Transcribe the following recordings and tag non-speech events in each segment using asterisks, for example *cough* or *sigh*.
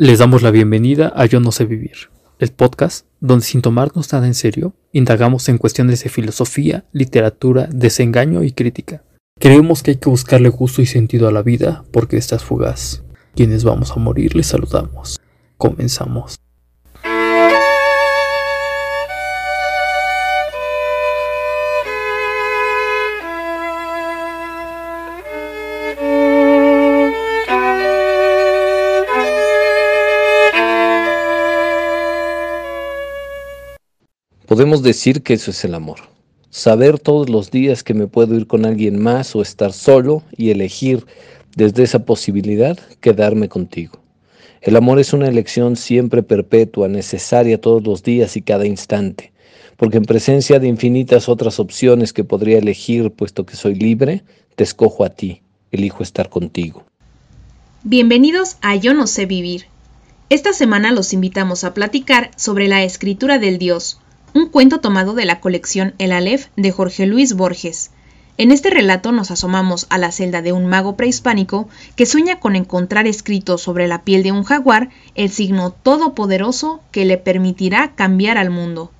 Les damos la bienvenida a Yo No sé vivir, el podcast donde sin tomarnos nada en serio, indagamos en cuestiones de filosofía, literatura, desengaño y crítica. Creemos que hay que buscarle gusto y sentido a la vida porque esta es fugaz. Quienes vamos a morir les saludamos. Comenzamos. Podemos decir que eso es el amor. Saber todos los días que me puedo ir con alguien más o estar solo y elegir desde esa posibilidad quedarme contigo. El amor es una elección siempre perpetua, necesaria todos los días y cada instante, porque en presencia de infinitas otras opciones que podría elegir, puesto que soy libre, te escojo a ti, elijo estar contigo. Bienvenidos a Yo no sé vivir. Esta semana los invitamos a platicar sobre la escritura del Dios, un cuento tomado de la colección El Aleph de Jorge Luis Borges. En este relato nos asomamos a la celda de un mago prehispánico que sueña con encontrar escrito sobre la piel de un jaguar el signo todopoderoso que le permitirá cambiar al mundo.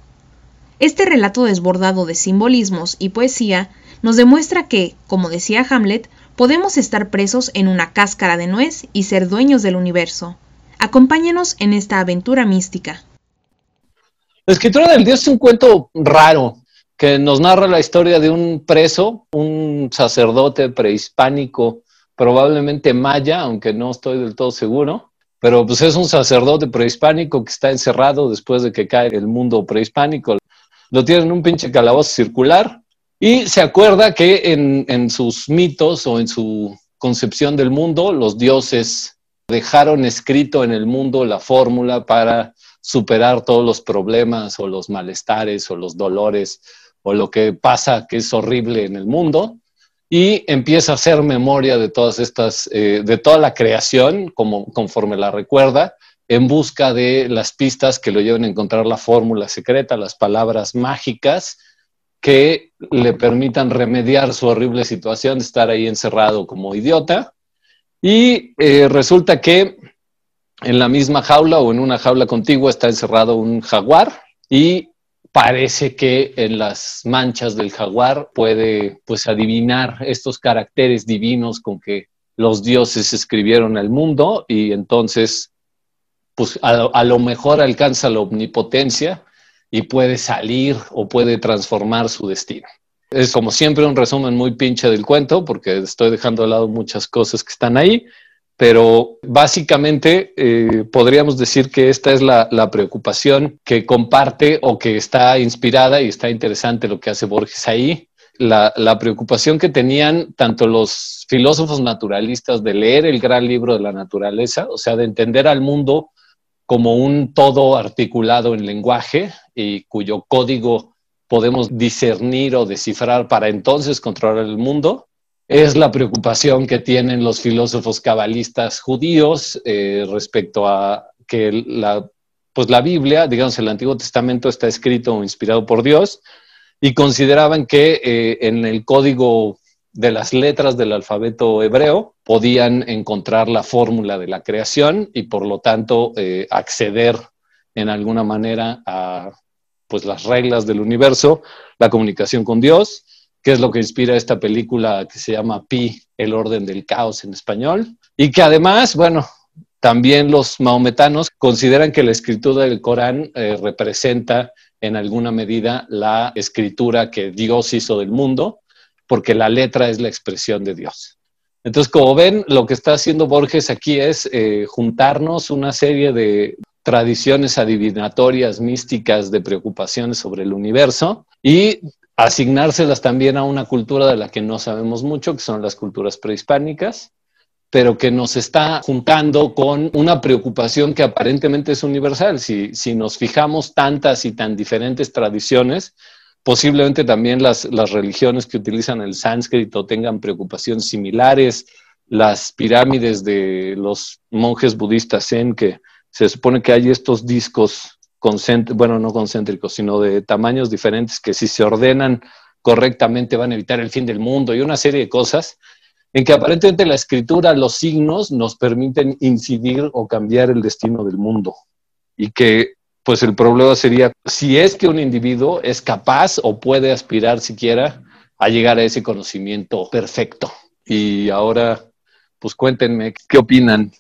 Este relato desbordado de simbolismos y poesía nos demuestra que, como decía Hamlet, podemos estar presos en una cáscara de nuez y ser dueños del universo. Acompáñenos en esta aventura mística. La escritura del Dios es un cuento raro que nos narra la historia de un preso, un sacerdote prehispánico, probablemente maya, aunque no estoy del todo seguro, pero pues es un sacerdote prehispánico que está encerrado después de que cae el mundo prehispánico. Lo tiene en un pinche calabozo circular y se acuerda que en, en sus mitos o en su concepción del mundo, los dioses dejaron escrito en el mundo la fórmula para superar todos los problemas o los malestares o los dolores o lo que pasa que es horrible en el mundo y empieza a hacer memoria de todas estas, eh, de toda la creación como, conforme la recuerda, en busca de las pistas que lo lleven a encontrar la fórmula secreta, las palabras mágicas que le permitan remediar su horrible situación de estar ahí encerrado como idiota. Y eh, resulta que en la misma jaula o en una jaula contigua está encerrado un jaguar y parece que en las manchas del jaguar puede pues adivinar estos caracteres divinos con que los dioses escribieron el mundo y entonces pues a, a lo mejor alcanza la omnipotencia y puede salir o puede transformar su destino. Es como siempre un resumen muy pinche del cuento porque estoy dejando de lado muchas cosas que están ahí, pero básicamente eh, podríamos decir que esta es la, preocupación que comparte o que está inspirada y está interesante lo que hace Borges ahí. La, la, preocupación que tenían tanto los filósofos naturalistas de leer el gran libro de la naturaleza, o sea, de entender al mundo como un todo articulado en lenguaje y cuyo código podemos discernir o descifrar para entonces controlar el mundo, es la preocupación que tienen los filósofos cabalistas judíos eh, respecto a que la, pues la Biblia, digamos, el Antiguo Testamento está escrito o inspirado por Dios y consideraban que eh, en el código de las letras del alfabeto hebreo podían encontrar la fórmula de la creación y por lo tanto eh, acceder en alguna manera a pues las reglas del universo, la comunicación con Dios que es lo que inspira esta película que se llama Pi, el orden del caos en español, y que además, bueno, también los maometanos consideran que la escritura del Corán eh, representa en alguna medida la escritura que Dios hizo del mundo, porque la letra es la expresión de Dios. Entonces, como ven, lo que está haciendo Borges aquí es eh, juntarnos una serie de tradiciones adivinatorias, místicas, de preocupaciones sobre el universo y asignárselas también a una cultura de la que no sabemos mucho, que son las culturas prehispánicas, pero que nos está juntando con una preocupación que aparentemente es universal. Si, si nos fijamos tantas y tan diferentes tradiciones, posiblemente también las, las religiones que utilizan el sánscrito tengan preocupaciones similares, las pirámides de los monjes budistas en que se supone que hay estos discos bueno, no concéntricos, sino de tamaños diferentes que si se ordenan correctamente van a evitar el fin del mundo y una serie de cosas. en que aparentemente la escritura, los signos nos permiten incidir o cambiar el destino del mundo y que pues el problema sería si es que un individuo es capaz o puede aspirar siquiera a llegar a ese conocimiento perfecto. Y ahora, pues cuéntenme, ¿qué opinan?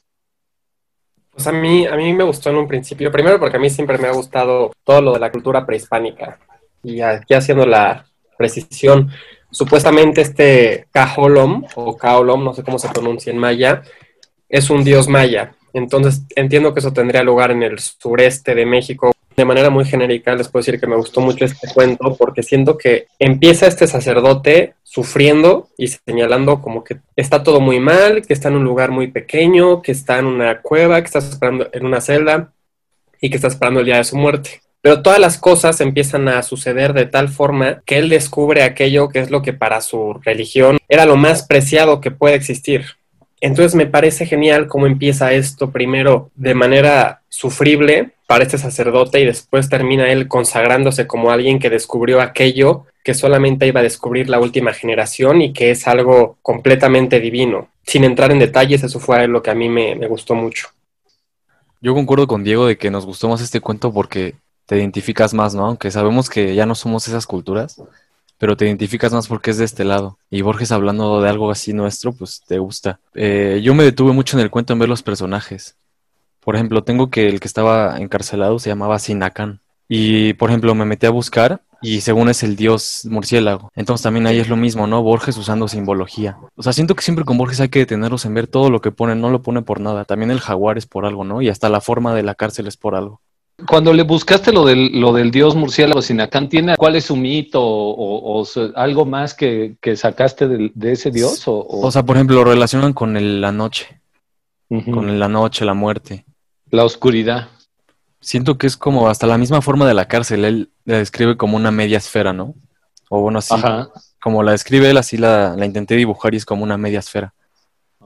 Pues a mí, a mí me gustó en un principio, primero porque a mí siempre me ha gustado todo lo de la cultura prehispánica. Y aquí haciendo la precisión, supuestamente este Caholom o Kaolom, no sé cómo se pronuncia en maya, es un dios maya. Entonces entiendo que eso tendría lugar en el sureste de México. De manera muy genérica les puedo decir que me gustó mucho este cuento porque siento que empieza este sacerdote sufriendo y señalando como que está todo muy mal, que está en un lugar muy pequeño, que está en una cueva, que está esperando en una celda y que está esperando el día de su muerte. Pero todas las cosas empiezan a suceder de tal forma que él descubre aquello que es lo que para su religión era lo más preciado que puede existir. Entonces me parece genial cómo empieza esto primero de manera sufrible para este sacerdote y después termina él consagrándose como alguien que descubrió aquello que solamente iba a descubrir la última generación y que es algo completamente divino. Sin entrar en detalles, eso fue lo que a mí me, me gustó mucho. Yo concuerdo con Diego de que nos gustó más este cuento porque te identificas más, ¿no? Aunque sabemos que ya no somos esas culturas, pero te identificas más porque es de este lado. Y Borges hablando de algo así nuestro, pues te gusta. Eh, yo me detuve mucho en el cuento en ver los personajes. Por ejemplo, tengo que el que estaba encarcelado se llamaba Sinacán. Y, por ejemplo, me metí a buscar y según es el dios murciélago. Entonces también ahí es lo mismo, ¿no? Borges usando simbología. O sea, siento que siempre con Borges hay que detenerlos en ver todo lo que pone, no lo pone por nada. También el jaguar es por algo, ¿no? Y hasta la forma de la cárcel es por algo. Cuando le buscaste lo del, lo del dios murciélago Sinacán, ¿tiene cuál es su mito o, algo más que, sacaste de, ese dios? O, sea, por ejemplo, lo relacionan con la noche, con la noche, la muerte. La oscuridad. Siento que es como hasta la misma forma de la cárcel, él la describe como una media esfera, ¿no? O bueno, así, como la describe él, así la, la intenté dibujar y es como una media esfera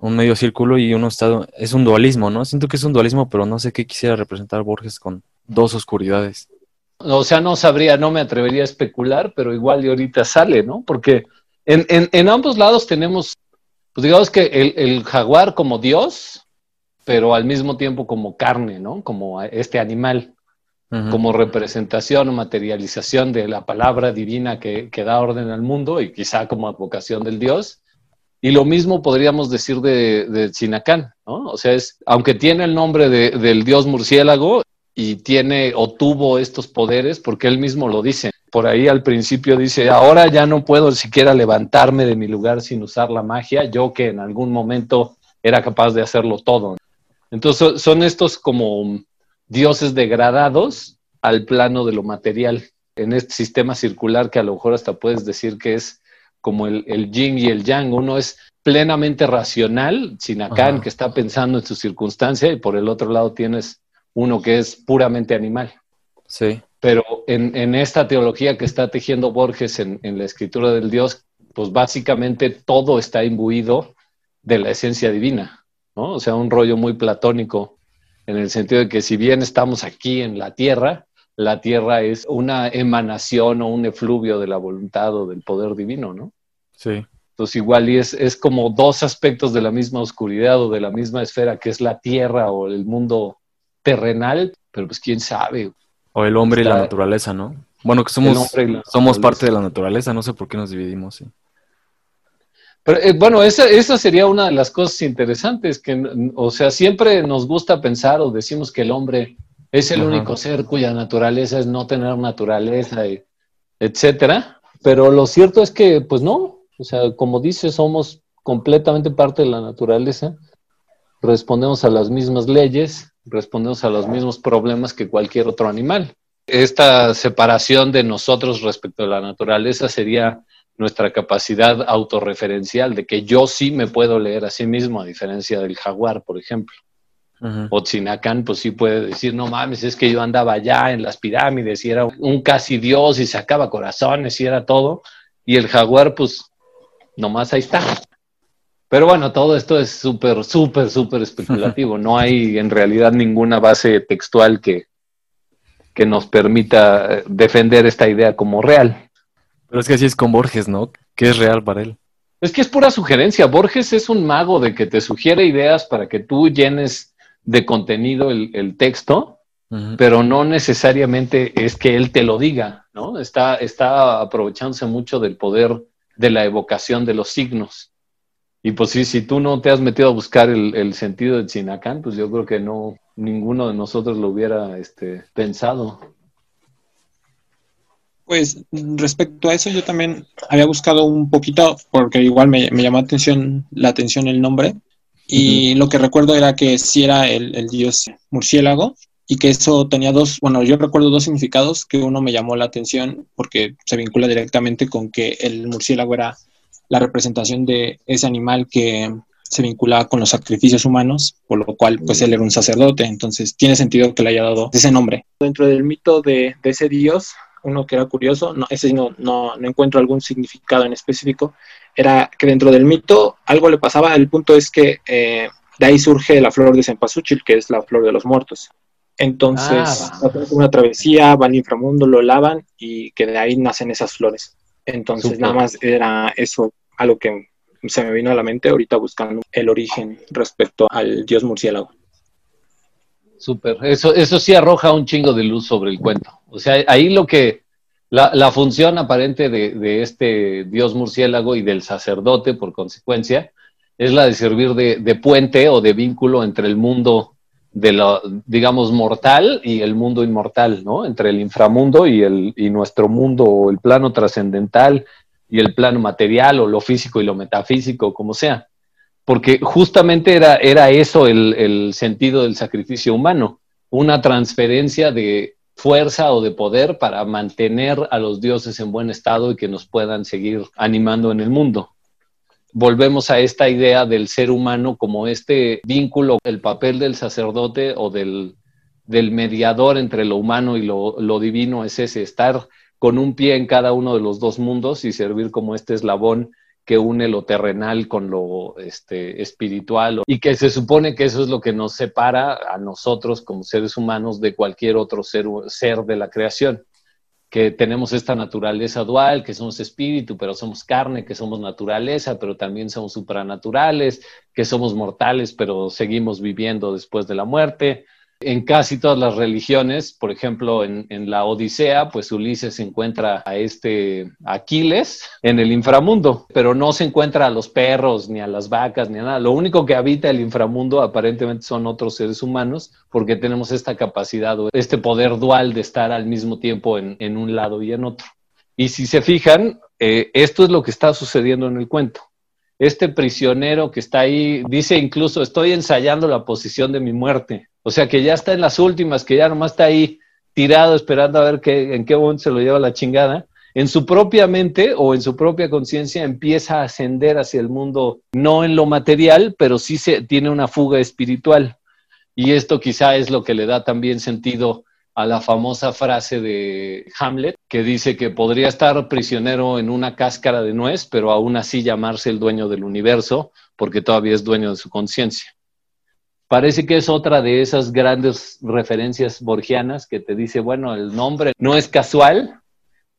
un medio círculo y uno estado es un dualismo, ¿no? Siento que es un dualismo, pero no sé qué quisiera representar Borges con dos oscuridades. O sea, no sabría, no me atrevería a especular, pero igual de ahorita sale, ¿no? Porque en, en, ambos lados tenemos, pues digamos que el, jaguar como Dios, pero al mismo tiempo como carne, ¿no? Como este animal, como representación o materialización de la palabra divina que, que, da orden al mundo y quizá como advocación del Dios. Y lo mismo podríamos decir de, de Sinacán, ¿no? O sea, es, aunque tiene el nombre de, del dios murciélago, y tiene o tuvo estos poderes porque él mismo lo dice. Por ahí al principio dice, ahora ya no puedo siquiera levantarme de mi lugar sin usar la magia, yo que en algún momento era capaz de hacerlo todo. Entonces son estos como dioses degradados al plano de lo material, en este sistema circular que a lo mejor hasta puedes decir que es como el, el yin y el yang. Uno es plenamente racional, Sinacán, que está pensando en su circunstancia, y por el otro lado tienes uno que es puramente animal. Sí. Pero en, esta teología que está tejiendo Borges en, la escritura del Dios, pues básicamente todo está imbuido de la esencia divina, ¿no? O sea, un rollo muy platónico, en el sentido de que si bien estamos aquí en la tierra, la tierra es una emanación o un efluvio de la voluntad o del poder divino, ¿no? Sí. Entonces igual y es, es como dos aspectos de la misma oscuridad o de la misma esfera que es la tierra o el mundo terrenal, pero pues quién sabe. O el hombre y la naturaleza, ¿no? Bueno, que somos, somos parte de la naturaleza, no sé por qué nos dividimos. ¿sí? Pero eh, bueno, esa, esa sería una de las cosas interesantes, que, o sea, siempre nos gusta pensar o decimos que el hombre es el único ser cuya naturaleza es no tener naturaleza, etcétera. Pero lo cierto es que, pues no, o sea, como dice, somos completamente parte de la naturaleza, respondemos a las mismas leyes, respondemos a los mismos problemas que cualquier otro animal. Esta separación de nosotros respecto a la naturaleza sería nuestra capacidad autorreferencial, de que yo sí me puedo leer a sí mismo, a diferencia del jaguar, por ejemplo. O Tzinacán, pues sí puede decir, no mames, es que yo andaba allá en las pirámides y era un casi dios y sacaba corazones y era todo. Y el jaguar, pues, nomás ahí está. Pero bueno, todo esto es súper, súper, súper especulativo. No hay *laughs* en realidad ninguna base textual que, que nos permita defender esta idea como real. Pero es que así es con Borges, ¿no? Que es real para él. Es que es pura sugerencia. Borges es un mago de que te sugiere ideas para que tú llenes de contenido el, texto, pero no necesariamente es que él te lo diga, ¿no? Está, está aprovechándose mucho del poder de la evocación de los signos. Y pues sí, si tú no te has metido a buscar el, sentido de Chinacán, pues yo creo que no, ninguno de nosotros lo hubiera este, pensado. Pues respecto a eso, yo también había buscado un poquito, porque igual me, llamó atención, la atención el nombre, y lo que recuerdo era que sí era el, dios murciélago, y que eso tenía dos, bueno, yo recuerdo dos significados, que uno me llamó la atención porque se vincula directamente con que el murciélago era la representación de ese animal que se vinculaba con los sacrificios humanos, por lo cual pues él era un sacerdote, entonces tiene sentido que le haya dado ese nombre. Dentro del mito de, de ese dios, uno que era curioso, no, ese no, no, no, encuentro algún significado en específico, era que dentro del mito algo le pasaba, el punto es que eh, de ahí surge la flor de cempasúchil, que es la flor de los muertos. Entonces, ah, una travesía, van al inframundo, lo lavan y que de ahí nacen esas flores. Entonces, nada más era eso, algo que se me vino a la mente ahorita buscando el origen respecto al dios murciélago. Súper, eso, eso sí arroja un chingo de luz sobre el cuento. O sea, ahí lo que, la, función aparente de, este dios murciélago y del sacerdote, por consecuencia, es la de servir de, puente o de vínculo entre el mundo de lo, digamos, mortal y el mundo inmortal, ¿no? Entre el inframundo y, el, y nuestro mundo, o el plano trascendental y el plano material, o lo físico y lo metafísico, como sea porque justamente era, era eso el, sentido del sacrificio humano, una transferencia de fuerza o de poder para mantener a los dioses en buen estado y que nos puedan seguir animando en el mundo. Volvemos a esta idea del ser humano como este vínculo, el papel del sacerdote o del, mediador entre lo humano y lo, lo divino es ese, estar con un pie en cada uno de los dos mundos y servir como este eslabón que une lo terrenal con lo este, espiritual y que se supone que eso es lo que nos separa a nosotros como seres humanos de cualquier otro ser, ser de la creación, que tenemos esta naturaleza dual, que somos espíritu, pero somos carne, que somos naturaleza, pero también somos supranaturales, que somos mortales, pero seguimos viviendo después de la muerte, en casi todas las religiones, por ejemplo, en, la Odisea, pues Ulises encuentra a este Aquiles en el inframundo, pero no se encuentra a los perros, ni a las vacas, ni a nada. Lo único que habita el inframundo aparentemente son otros seres humanos, porque tenemos esta capacidad o este poder dual de estar al mismo tiempo en, un lado y en otro. Y si se fijan, eh, esto es lo que está sucediendo en el cuento este prisionero que está ahí dice incluso, estoy ensayando la posición de mi muerte. O sea que ya está en las últimas, que ya nomás está ahí tirado esperando a ver qué, en qué momento se lo lleva la chingada. En su propia mente o en su propia conciencia empieza a ascender hacia el mundo, no en lo material, pero sí se, tiene una fuga espiritual. Y esto quizá es lo que le da también sentido a la famosa frase de Hamlet, que dice que podría estar prisionero en una cáscara de nuez, pero aún así llamarse el dueño del universo, porque todavía es dueño de su conciencia. Parece que es otra de esas grandes referencias borgianas que te dice, bueno, el nombre no es casual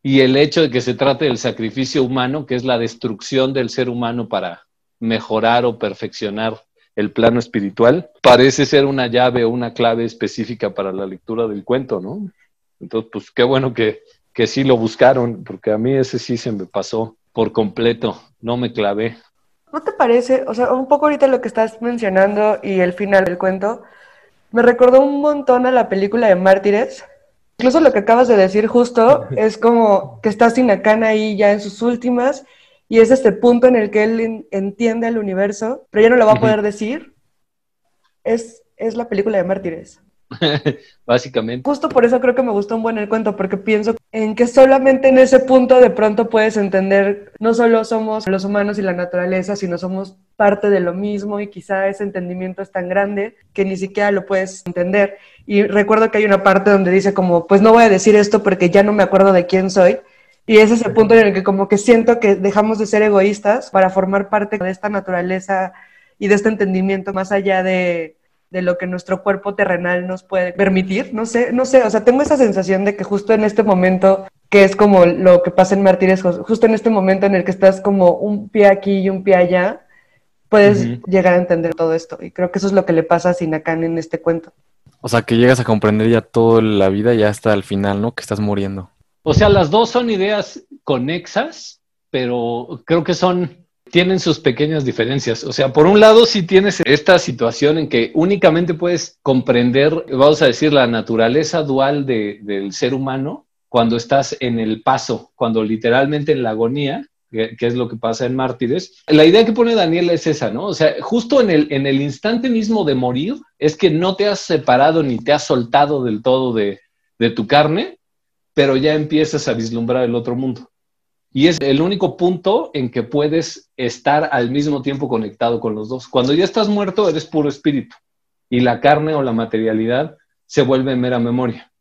y el hecho de que se trate del sacrificio humano, que es la destrucción del ser humano para mejorar o perfeccionar el plano espiritual, parece ser una llave o una clave específica para la lectura del cuento, ¿no? Entonces, pues qué bueno que, que sí lo buscaron, porque a mí ese sí se me pasó por completo, no me clavé. ¿No te parece? O sea, un poco ahorita lo que estás mencionando y el final del cuento, me recordó un montón a la película de Mártires. Incluso lo que acabas de decir justo es como que está Sinacán ahí ya en sus últimas y es este punto en el que él entiende el universo, pero ya no lo va a poder decir. Es, es la película de Mártires. *laughs* Básicamente. Justo por eso creo que me gustó un buen el cuento, porque pienso en que solamente en ese punto de pronto puedes entender, no solo somos los humanos y la naturaleza, sino somos parte de lo mismo y quizá ese entendimiento es tan grande que ni siquiera lo puedes entender. Y recuerdo que hay una parte donde dice como, pues no voy a decir esto porque ya no me acuerdo de quién soy, y ese es el punto en el que como que siento que dejamos de ser egoístas para formar parte de esta naturaleza y de este entendimiento más allá de, de lo que nuestro cuerpo terrenal nos puede permitir. No sé, no sé, o sea, tengo esa sensación de que justo en este momento que es como lo que pasa en Mártires, justo en este momento en el que estás como un pie aquí y un pie allá, puedes llegar a entender todo esto. Y creo que eso es lo que le pasa a Sinacán en este cuento. O sea, que llegas a comprender ya toda la vida ya hasta el final, ¿no? Que estás muriendo. O sea, las dos son ideas conexas, pero creo que son tienen sus pequeñas diferencias. O sea, por un lado sí tienes esta situación en que únicamente puedes comprender, vamos a decir, la naturaleza dual del ser humano cuando estás en el paso, cuando literalmente en la agonía, que, es lo que pasa en Mártires. La idea que pone Daniel es esa, ¿no? O sea, justo en el, en el instante mismo de morir, es que no te has separado ni te has soltado del todo de, de tu carne, pero ya empiezas a vislumbrar el otro mundo. Y es el único punto en que puedes estar al mismo tiempo conectado con los dos. Cuando ya estás muerto, eres puro espíritu y la carne o la materialidad se vuelve mera memoria.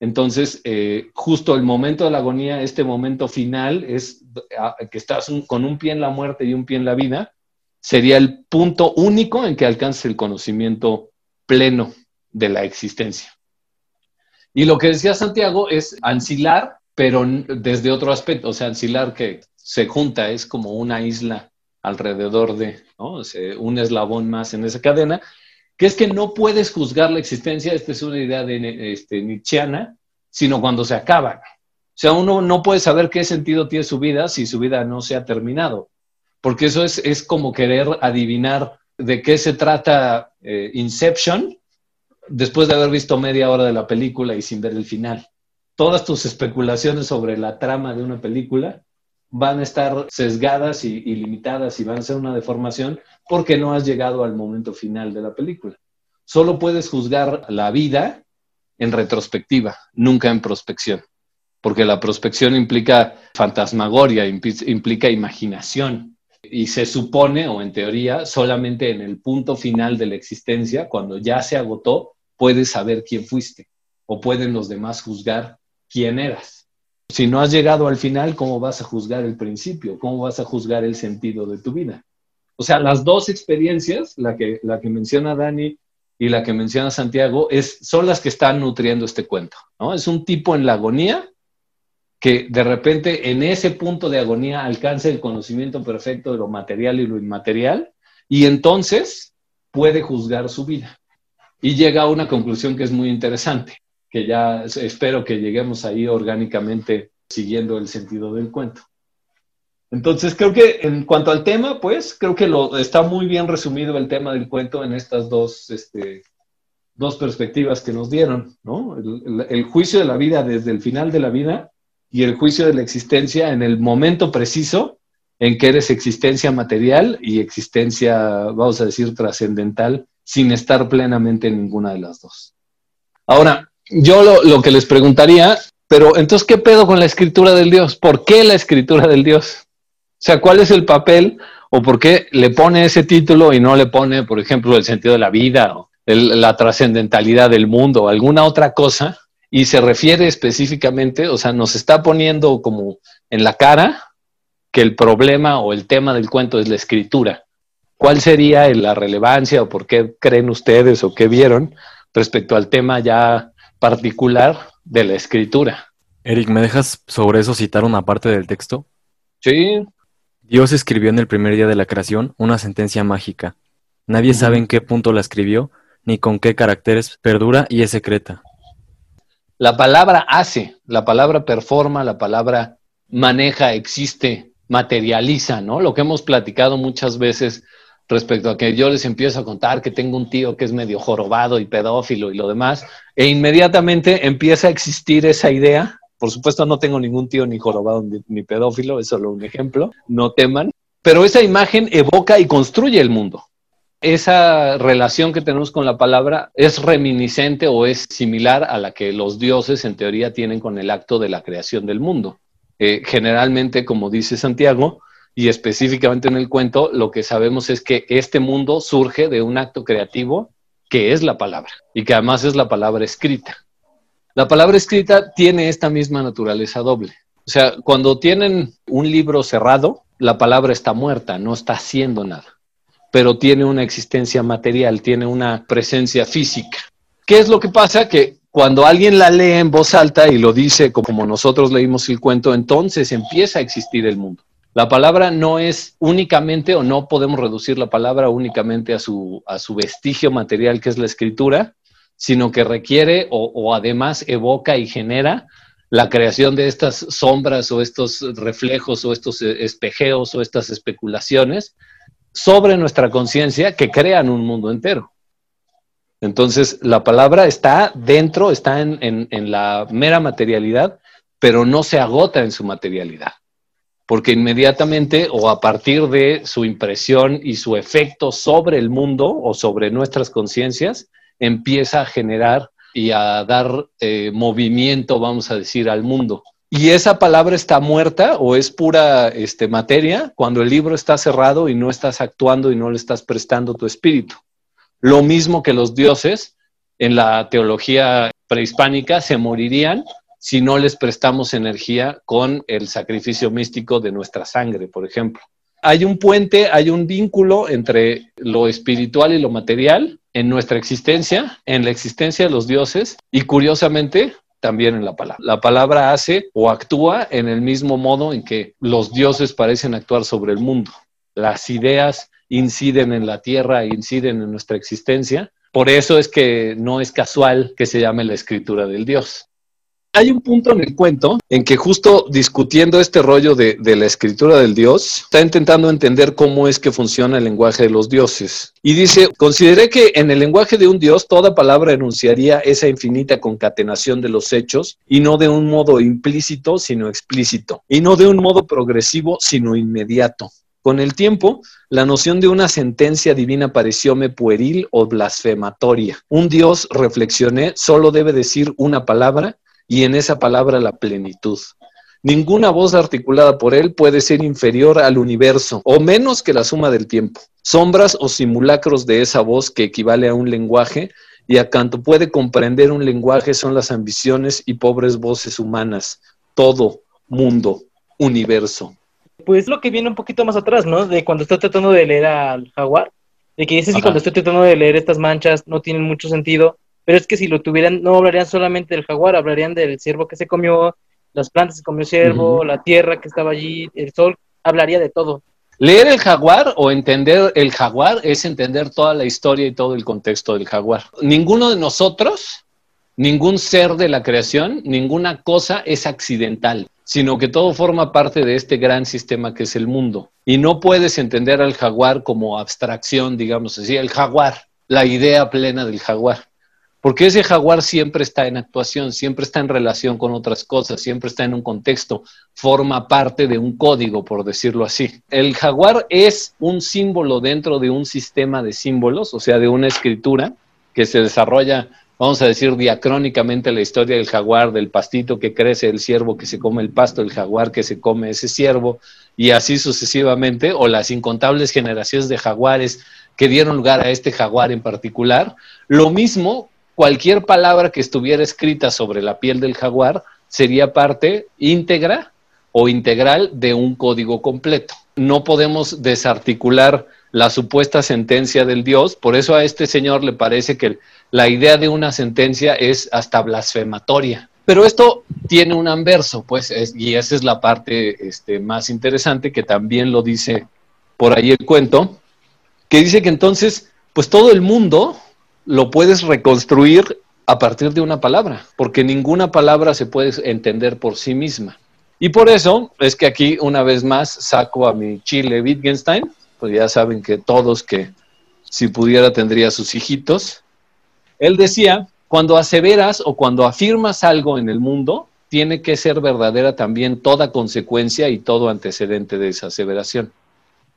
Entonces, eh, justo el momento de la agonía, este momento final, es que estás con un pie en la muerte y un pie en la vida, sería el punto único en que alcances el conocimiento pleno de la existencia. Y lo que decía Santiago es ancilar, pero desde otro aspecto, o sea, ancilar que se junta, es como una isla alrededor de, ¿no? un eslabón más en esa cadena, que es que no puedes juzgar la existencia, esta es una idea de este, Nietzscheana, sino cuando se acaba. O sea, uno no puede saber qué sentido tiene su vida si su vida no se ha terminado, porque eso es, es como querer adivinar de qué se trata eh, Inception después de haber visto media hora de la película y sin ver el final. Todas tus especulaciones sobre la trama de una película van a estar sesgadas y, limitadas y van a ser una deformación porque no has llegado al momento final de la película. Solo puedes juzgar la vida en retrospectiva, nunca en prospección, porque la prospección implica fantasmagoria, implica imaginación y se supone, o en teoría, solamente en el punto final de la existencia, cuando ya se agotó, puedes saber quién fuiste o pueden los demás juzgar quién eras. Si no has llegado al final, ¿cómo vas a juzgar el principio? ¿Cómo vas a juzgar el sentido de tu vida? O sea, las dos experiencias, la que, la que menciona Dani y la que menciona Santiago, es, son las que están nutriendo este cuento. Es un tipo en la agonía que de repente en ese punto de agonía alcanza el conocimiento perfecto de lo material y lo inmaterial y entonces puede juzgar su vida. Y llega a una conclusión que es muy interesante que ya espero que lleguemos ahí orgánicamente siguiendo el sentido del cuento. Entonces, creo que en cuanto al tema, pues, creo que lo, está muy bien resumido el tema del cuento en estas dos, este, dos perspectivas que nos dieron, ¿no? El, el, juicio de la vida desde el final de la vida y el juicio de la existencia en el momento preciso en que eres existencia material y existencia, vamos a decir, trascendental, sin estar plenamente en ninguna de las dos. Ahora, yo lo, que les preguntaría, pero entonces, ¿qué pedo con la escritura del Dios? ¿Por qué la escritura del Dios? O sea, ¿cuál es el papel o por qué le pone ese título y no le pone, por ejemplo, el sentido de la vida o la trascendentalidad del mundo o alguna otra cosa? Y se refiere específicamente, o sea, nos está poniendo como en la cara que el problema o el tema del cuento es la escritura. ¿Cuál sería la relevancia o por qué creen ustedes o qué vieron respecto al tema ya particular de la escritura. Eric, ¿me dejas sobre eso citar una parte del texto? Sí. Dios escribió en el primer día de la creación una sentencia mágica. Nadie sabe en qué punto la escribió, ni con qué caracteres perdura y es secreta. La palabra hace, la palabra performa, la palabra maneja, existe, materializa, ¿no? Lo que hemos platicado muchas veces respecto a que yo les empiezo a contar que tengo un tío que es medio jorobado y pedófilo y lo demás, e inmediatamente empieza a existir esa idea. Por supuesto, no tengo ningún tío ni jorobado ni, pedófilo, es solo un ejemplo, no teman, pero esa imagen evoca y construye el mundo. Esa relación que tenemos con la palabra es reminiscente o es similar a la que los dioses en teoría tienen con el acto de la creación del mundo. Eh, generalmente, como dice Santiago, y específicamente en el cuento, lo que sabemos es que este mundo surge de un acto creativo que es la palabra y que además es la palabra escrita. La palabra escrita tiene esta misma naturaleza doble. O sea, cuando tienen un libro cerrado, la palabra está muerta, no está haciendo nada, pero tiene una existencia material, tiene una presencia física. ¿Qué es lo que pasa? Que cuando alguien la lee en voz alta y lo dice como nosotros leímos el cuento, entonces empieza a existir el mundo. La palabra no es únicamente, o no podemos reducir la palabra únicamente a su, a su vestigio material que es la escritura, sino que requiere o, además evoca y genera la creación de estas sombras o estos reflejos o estos eh, espejeos o estas especulaciones sobre nuestra conciencia que crean un mundo entero. Entonces, la palabra está dentro, está en, en, la mera materialidad, pero no se agota en su materialidad, porque inmediatamente o a partir de su impresión y su efecto sobre el mundo o sobre nuestras conciencias, empieza a generar y a dar eh, movimiento, vamos a decir, al mundo. Y esa palabra está muerta o es pura este, materia cuando el libro está cerrado y no estás actuando y no le estás prestando tu espíritu. Lo mismo que los dioses en la teología prehispánica se morirían si no les prestamos energía con el sacrificio místico de nuestra sangre, por ejemplo. Hay un puente, hay un vínculo entre lo espiritual y lo material en nuestra existencia, en la existencia de los dioses y curiosamente también en la palabra. La palabra hace o actúa en el mismo modo en que los dioses parecen actuar sobre el mundo. Las ideas inciden en la tierra, inciden en nuestra existencia. Por eso es que no es casual que se llame la escritura del Dios hay un punto en el cuento en que justo discutiendo este rollo de, la escritura del dios, está intentando entender cómo es que funciona el lenguaje de los dioses. Y dice, consideré que en el lenguaje de un dios toda palabra enunciaría esa infinita concatenación de los hechos y no de un modo implícito, sino explícito, y no de un modo progresivo, sino inmediato. Con el tiempo, la noción de una sentencia divina parecióme pueril o blasfematoria. Un Dios, reflexioné, solo debe decir una palabra y en esa palabra la plenitud. Ninguna voz articulada por él puede ser inferior al universo, o menos que la suma del tiempo. Sombras o simulacros de esa voz que equivale a un lenguaje, y a cuanto puede comprender un lenguaje son las ambiciones y pobres voces humanas. Todo, mundo, universo. Pues lo que viene un poquito más atrás, ¿no? De cuando estoy tratando de leer al jaguar, de que dices que cuando estoy tratando de leer estas manchas no tienen mucho sentido, pero es que si lo tuvieran, no hablarían solamente del jaguar, hablarían del ciervo que se comió, las plantas que comió el ciervo, la tierra que estaba allí, el sol, hablaría de todo. Leer el jaguar o entender el jaguar es entender toda la historia y todo el contexto del jaguar. Ninguno de nosotros, ningún ser de la creación, ninguna cosa es accidental, sino que todo forma parte de este gran sistema que es el mundo. Y no puedes entender al jaguar como abstracción, digamos así, el jaguar, la idea plena del jaguar. Porque ese jaguar siempre está en actuación, siempre está en relación con otras cosas, siempre está en un contexto, forma parte de un código, por decirlo así. El jaguar es un símbolo dentro de un sistema de símbolos, o sea, de una escritura que se desarrolla, vamos a decir, diacrónicamente la historia del jaguar, del pastito que crece, el ciervo que se come el pasto, el jaguar que se come ese ciervo, y así sucesivamente, o las incontables generaciones de jaguares que dieron lugar a este jaguar en particular. Lo mismo cualquier palabra que estuviera escrita sobre la piel del jaguar sería parte íntegra o integral de un código completo. No podemos desarticular la supuesta sentencia del Dios, por eso a este señor le parece que la idea de una sentencia es hasta blasfematoria. Pero esto tiene un anverso, pues, y esa es la parte este, más interesante que también lo dice por ahí el cuento, que dice que entonces, pues todo el mundo lo puedes reconstruir a partir de una palabra, porque ninguna palabra se puede entender por sí misma. Y por eso es que aquí una vez más saco a mi Chile Wittgenstein, pues ya saben que todos que si pudiera tendría sus hijitos. Él decía, cuando aseveras o cuando afirmas algo en el mundo, tiene que ser verdadera también toda consecuencia y todo antecedente de esa aseveración.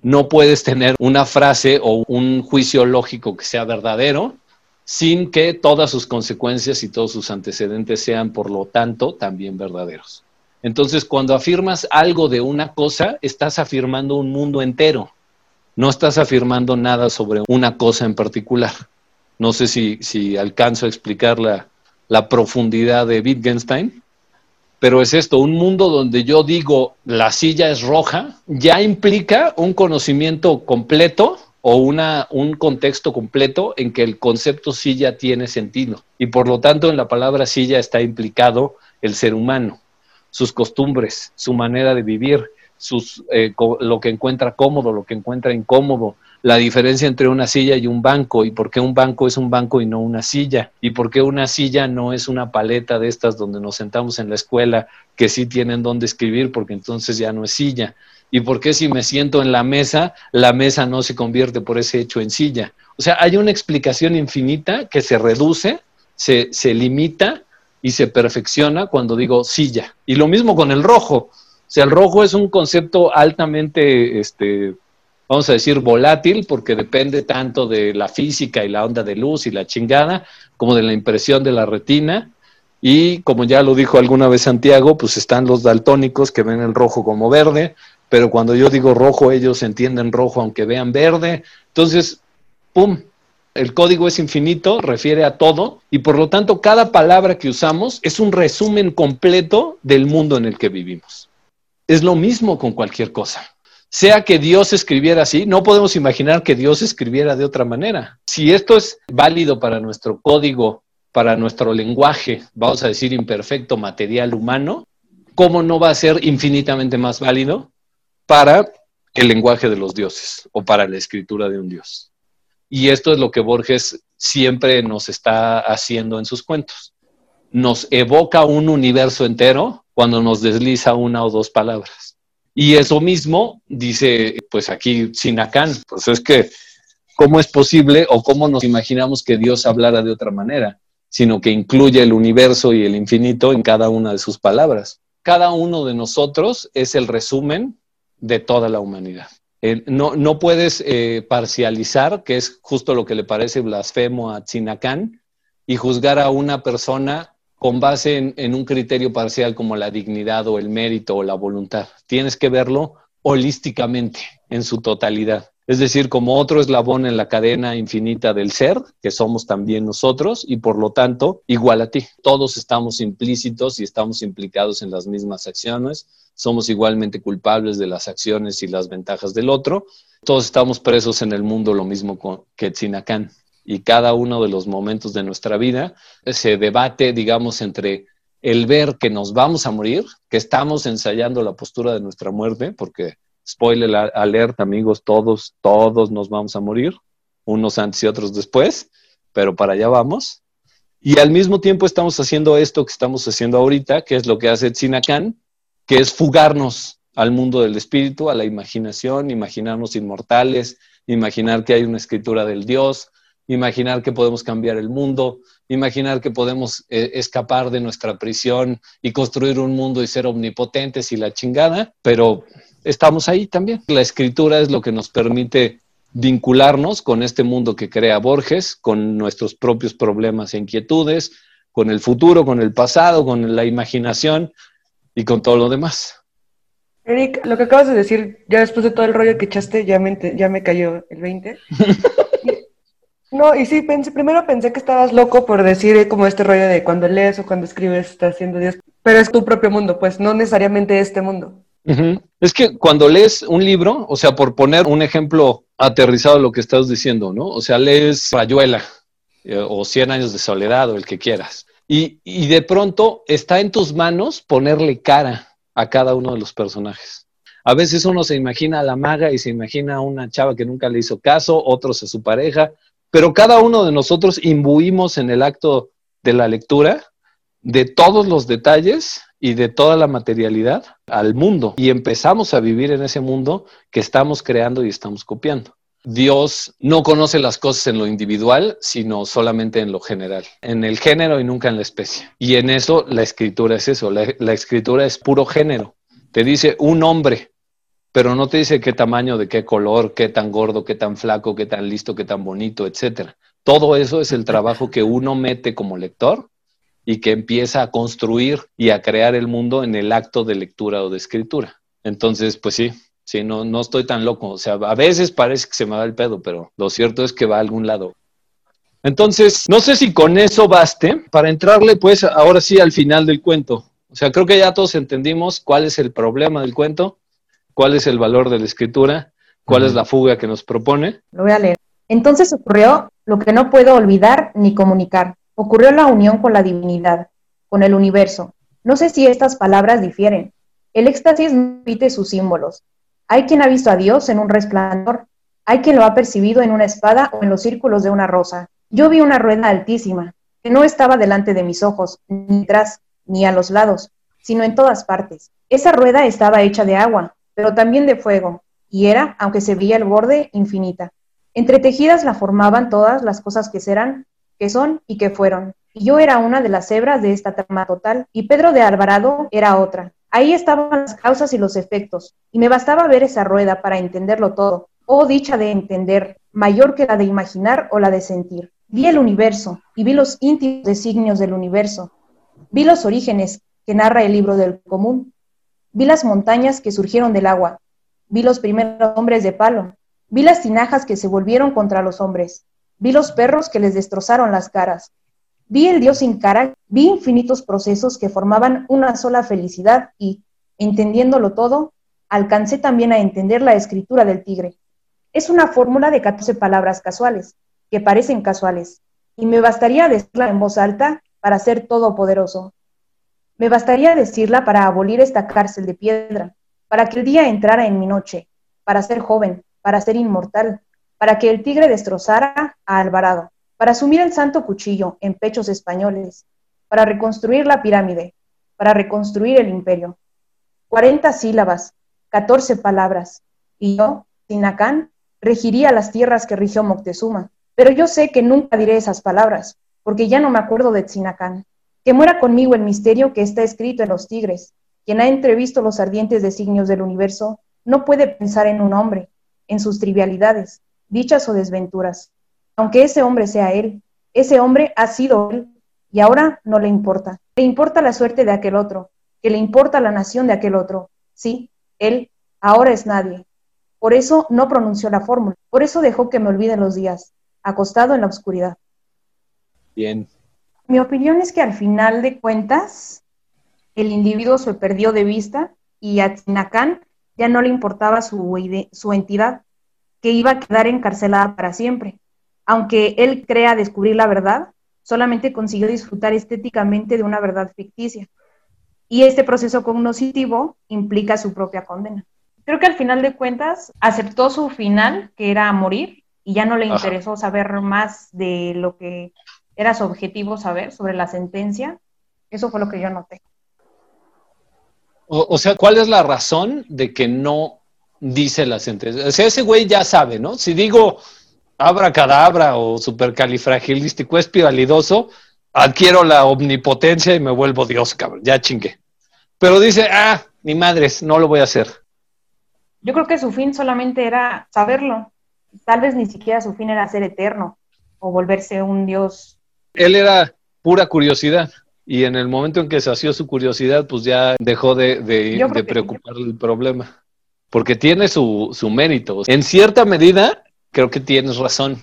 No puedes tener una frase o un juicio lógico que sea verdadero sin que todas sus consecuencias y todos sus antecedentes sean, por lo tanto, también verdaderos. Entonces, cuando afirmas algo de una cosa, estás afirmando un mundo entero, no estás afirmando nada sobre una cosa en particular. No sé si, alcanzo a explicar la, la profundidad de Wittgenstein, pero es esto, un mundo donde yo digo la silla es roja, ya implica un conocimiento completo o una, un contexto completo en que el concepto silla tiene sentido. Y por lo tanto en la palabra silla está implicado el ser humano, sus costumbres, su manera de vivir, sus, eh, lo que encuentra cómodo, lo que encuentra incómodo, la diferencia entre una silla y un banco y por qué un banco es un banco y no una silla y por qué una silla no es una paleta de estas donde nos sentamos en la escuela que sí tienen donde escribir porque entonces ya no es silla y por qué si me siento en la mesa la mesa no se convierte por ese hecho en silla. O sea, hay una explicación infinita que se reduce, se, se limita y se perfecciona cuando digo silla. Y lo mismo con el rojo. O sea, el rojo es un concepto altamente este, vamos a decir, volátil, porque depende tanto de la física y la onda de luz y la chingada, como de la impresión de la retina. Y como ya lo dijo alguna vez Santiago, pues están los daltónicos que ven el rojo como verde, pero cuando yo digo rojo, ellos entienden rojo aunque vean verde. Entonces, ¡pum! El código es infinito, refiere a todo, y por lo tanto cada palabra que usamos es un resumen completo del mundo en el que vivimos. Es lo mismo con cualquier cosa sea que Dios escribiera así, no podemos imaginar que Dios escribiera de otra manera. Si esto es válido para nuestro código, para nuestro lenguaje, vamos a decir imperfecto material humano, ¿cómo no va a ser infinitamente más válido para el lenguaje de los dioses o para la escritura de un dios? Y esto es lo que Borges siempre nos está haciendo en sus cuentos. Nos evoca un universo entero cuando nos desliza una o dos palabras. Y eso mismo dice, pues aquí Sinacán, pues es que, ¿cómo es posible o cómo nos imaginamos que Dios hablara de otra manera? Sino que incluye el universo y el infinito en cada una de sus palabras. Cada uno de nosotros es el resumen de toda la humanidad. no, no, puedes eh, parcializar, que es justo lo que le parece blasfemo a Sinacán, y juzgar a una persona con base en, un criterio parcial como la dignidad o el mérito o la voluntad. Tienes que verlo holísticamente, en su totalidad. Es decir, como otro eslabón en la cadena infinita del ser, que somos también nosotros, y por lo tanto, igual a ti. Todos estamos implícitos y estamos implicados en las mismas acciones, somos igualmente culpables de las acciones y las ventajas del otro. Todos estamos presos en el mundo, lo mismo que Tzinacán y cada uno de los momentos de nuestra vida se debate, digamos, entre el ver que nos vamos a morir, que estamos ensayando la postura de nuestra muerte, porque, spoiler alert, amigos, todos, todos nos vamos a morir, unos antes y otros después, pero para allá vamos. Y al mismo tiempo estamos haciendo esto que estamos haciendo ahorita, que es lo que hace Tzinacán, que es fugarnos al mundo del espíritu, a la imaginación, imaginarnos inmortales, imaginar que hay una escritura del Dios, imaginar que podemos cambiar el mundo, imaginar que podemos eh, escapar de nuestra prisión y construir un mundo y ser omnipotentes y la chingada, pero estamos ahí también. La escritura es lo que nos permite vincularnos con este mundo que crea Borges, con nuestros propios problemas e inquietudes, con el futuro, con el pasado, con la imaginación y con todo lo demás. Eric, lo que acabas de decir, ya después de todo el rollo que echaste, ya me, ya me cayó el 20. *laughs* No, y sí, pensé, primero pensé que estabas loco por decir como este rollo de cuando lees o cuando escribes estás haciendo Dios, pero es tu propio mundo, pues no necesariamente este mundo. Es que cuando lees un libro, o sea, por poner un ejemplo aterrizado a lo que estás diciendo, ¿no? O sea, lees Rayuela eh, o Cien años de soledad o el que quieras. Y, y de pronto está en tus manos ponerle cara a cada uno de los personajes. A veces uno se imagina a la maga y se imagina a una chava que nunca le hizo caso, otros a su pareja, pero cada uno de nosotros imbuimos en el acto de la lectura de todos los detalles y de toda la materialidad al mundo y empezamos a vivir en ese mundo que estamos creando y estamos copiando. Dios no conoce las cosas en lo individual, sino solamente en lo general, en el género y nunca en la especie. Y en eso la escritura es eso, la, la escritura es puro género. Te dice un hombre, pero no te dice qué tamaño, de qué color, qué tan gordo, qué tan flaco, qué tan listo, qué tan bonito, etcétera. Todo eso es el trabajo que uno mete como lector y que empieza a construir y a crear el mundo en el acto de lectura o de escritura. Entonces, pues sí, sí, no, no estoy tan loco. O sea, a veces parece que se me va el pedo, pero lo cierto es que va a algún lado. Entonces, no sé si con eso baste para entrarle, pues, ahora sí al final del cuento. O sea, creo que ya todos entendimos cuál es el problema del cuento cuál es el valor de la escritura, ¿Cuál es la fuga que nos propone? Lo voy a leer. Entonces ocurrió lo que no puedo olvidar ni comunicar. Ocurrió la unión con la divinidad, con el universo. No sé si estas palabras difieren. El éxtasis no repite sus símbolos. Hay quien ha visto a Dios en un resplandor, hay quien lo ha percibido en una espada o en los círculos de una rosa. Yo vi una rueda altísima, que no estaba delante de mis ojos, ni atrás, ni a los lados, sino en todas partes. Esa rueda estaba hecha de agua, pero también de fuego, y era, aunque se veía el borde, infinita. Entretejidas la formaban todas las cosas que serán, que son y que fueron. Y yo era una de las hebras de esta trama total, y Pedro de Alvarado era otra. Ahí estaban las causas y los efectos, y me bastaba ver esa rueda para entenderlo todo. Oh dicha de entender, mayor que la de imaginar o la de sentir. Vi el universo y vi los íntimos designios del universo. Vi los orígenes que narra el libro del común. Vi las montañas que surgieron del agua. Vi los primeros hombres de palo. Vi las tinajas que se volvieron contra los hombres. Vi los perros que les destrozaron las caras. Vi el Dios sin cara. Vi infinitos procesos que formaban una sola felicidad y, entendiéndolo todo, alcancé también a entender la escritura del tigre. Es una fórmula de 14 palabras casuales que parecen casuales, y me bastaría decirla en voz alta para ser todopoderoso. Me bastaría decirla para abolir esta cárcel de piedra, para que el día entrara en mi noche, para ser joven, para ser inmortal, para que el tigre destrozara a Alvarado, para sumir el santo cuchillo en pechos españoles, para reconstruir la pirámide, para reconstruir el imperio. Cuarenta sílabas, catorce palabras, y yo, Sinacán, regiría las tierras que rigió Moctezuma, pero yo sé que nunca diré esas palabras, porque ya no me acuerdo de Tzinacán. Que muera conmigo el misterio que está escrito en los tigres. Quien ha entrevisto los ardientes designios del universo no puede pensar en un hombre, en sus trivialidades, dichas o desventuras. Aunque ese hombre sea él, ese hombre ha sido él y ahora no le importa. Le importa la suerte de aquel otro, que le importa la nación de aquel otro. Sí, él ahora es nadie. Por eso no pronunció la fórmula, por eso dejó que me olviden los días, acostado en la oscuridad. Bien. Mi opinión es que al final de cuentas, el individuo se perdió de vista y a Tzinacán ya no le importaba su, su entidad, que iba a quedar encarcelada para siempre. Aunque él crea descubrir la verdad, solamente consiguió disfrutar estéticamente de una verdad ficticia. Y este proceso cognoscitivo implica su propia condena. Creo que al final de cuentas aceptó su final, que era morir, y ya no le interesó saber más de lo que era su objetivo saber sobre la sentencia. Eso fue lo que yo noté. O, sea, ¿cuál es la razón de que no dice la sentencia? O sea, ese güey ya sabe, ¿no? Si digo abracadabra o supercalifragilístico espiralidoso, adquiero la omnipotencia y me vuelvo Dios, cabrón. Ya chingue. Pero dice, ah, ni madres, no lo voy a hacer. Yo creo que su fin solamente era saberlo tal vez ni siquiera su fin era ser eterno o volverse un dios. Él era pura curiosidad y en el momento en que sació su curiosidad, pues ya dejó de, de, preocuparle el problema, porque tiene su, su mérito. En cierta medida, creo que tienes razón.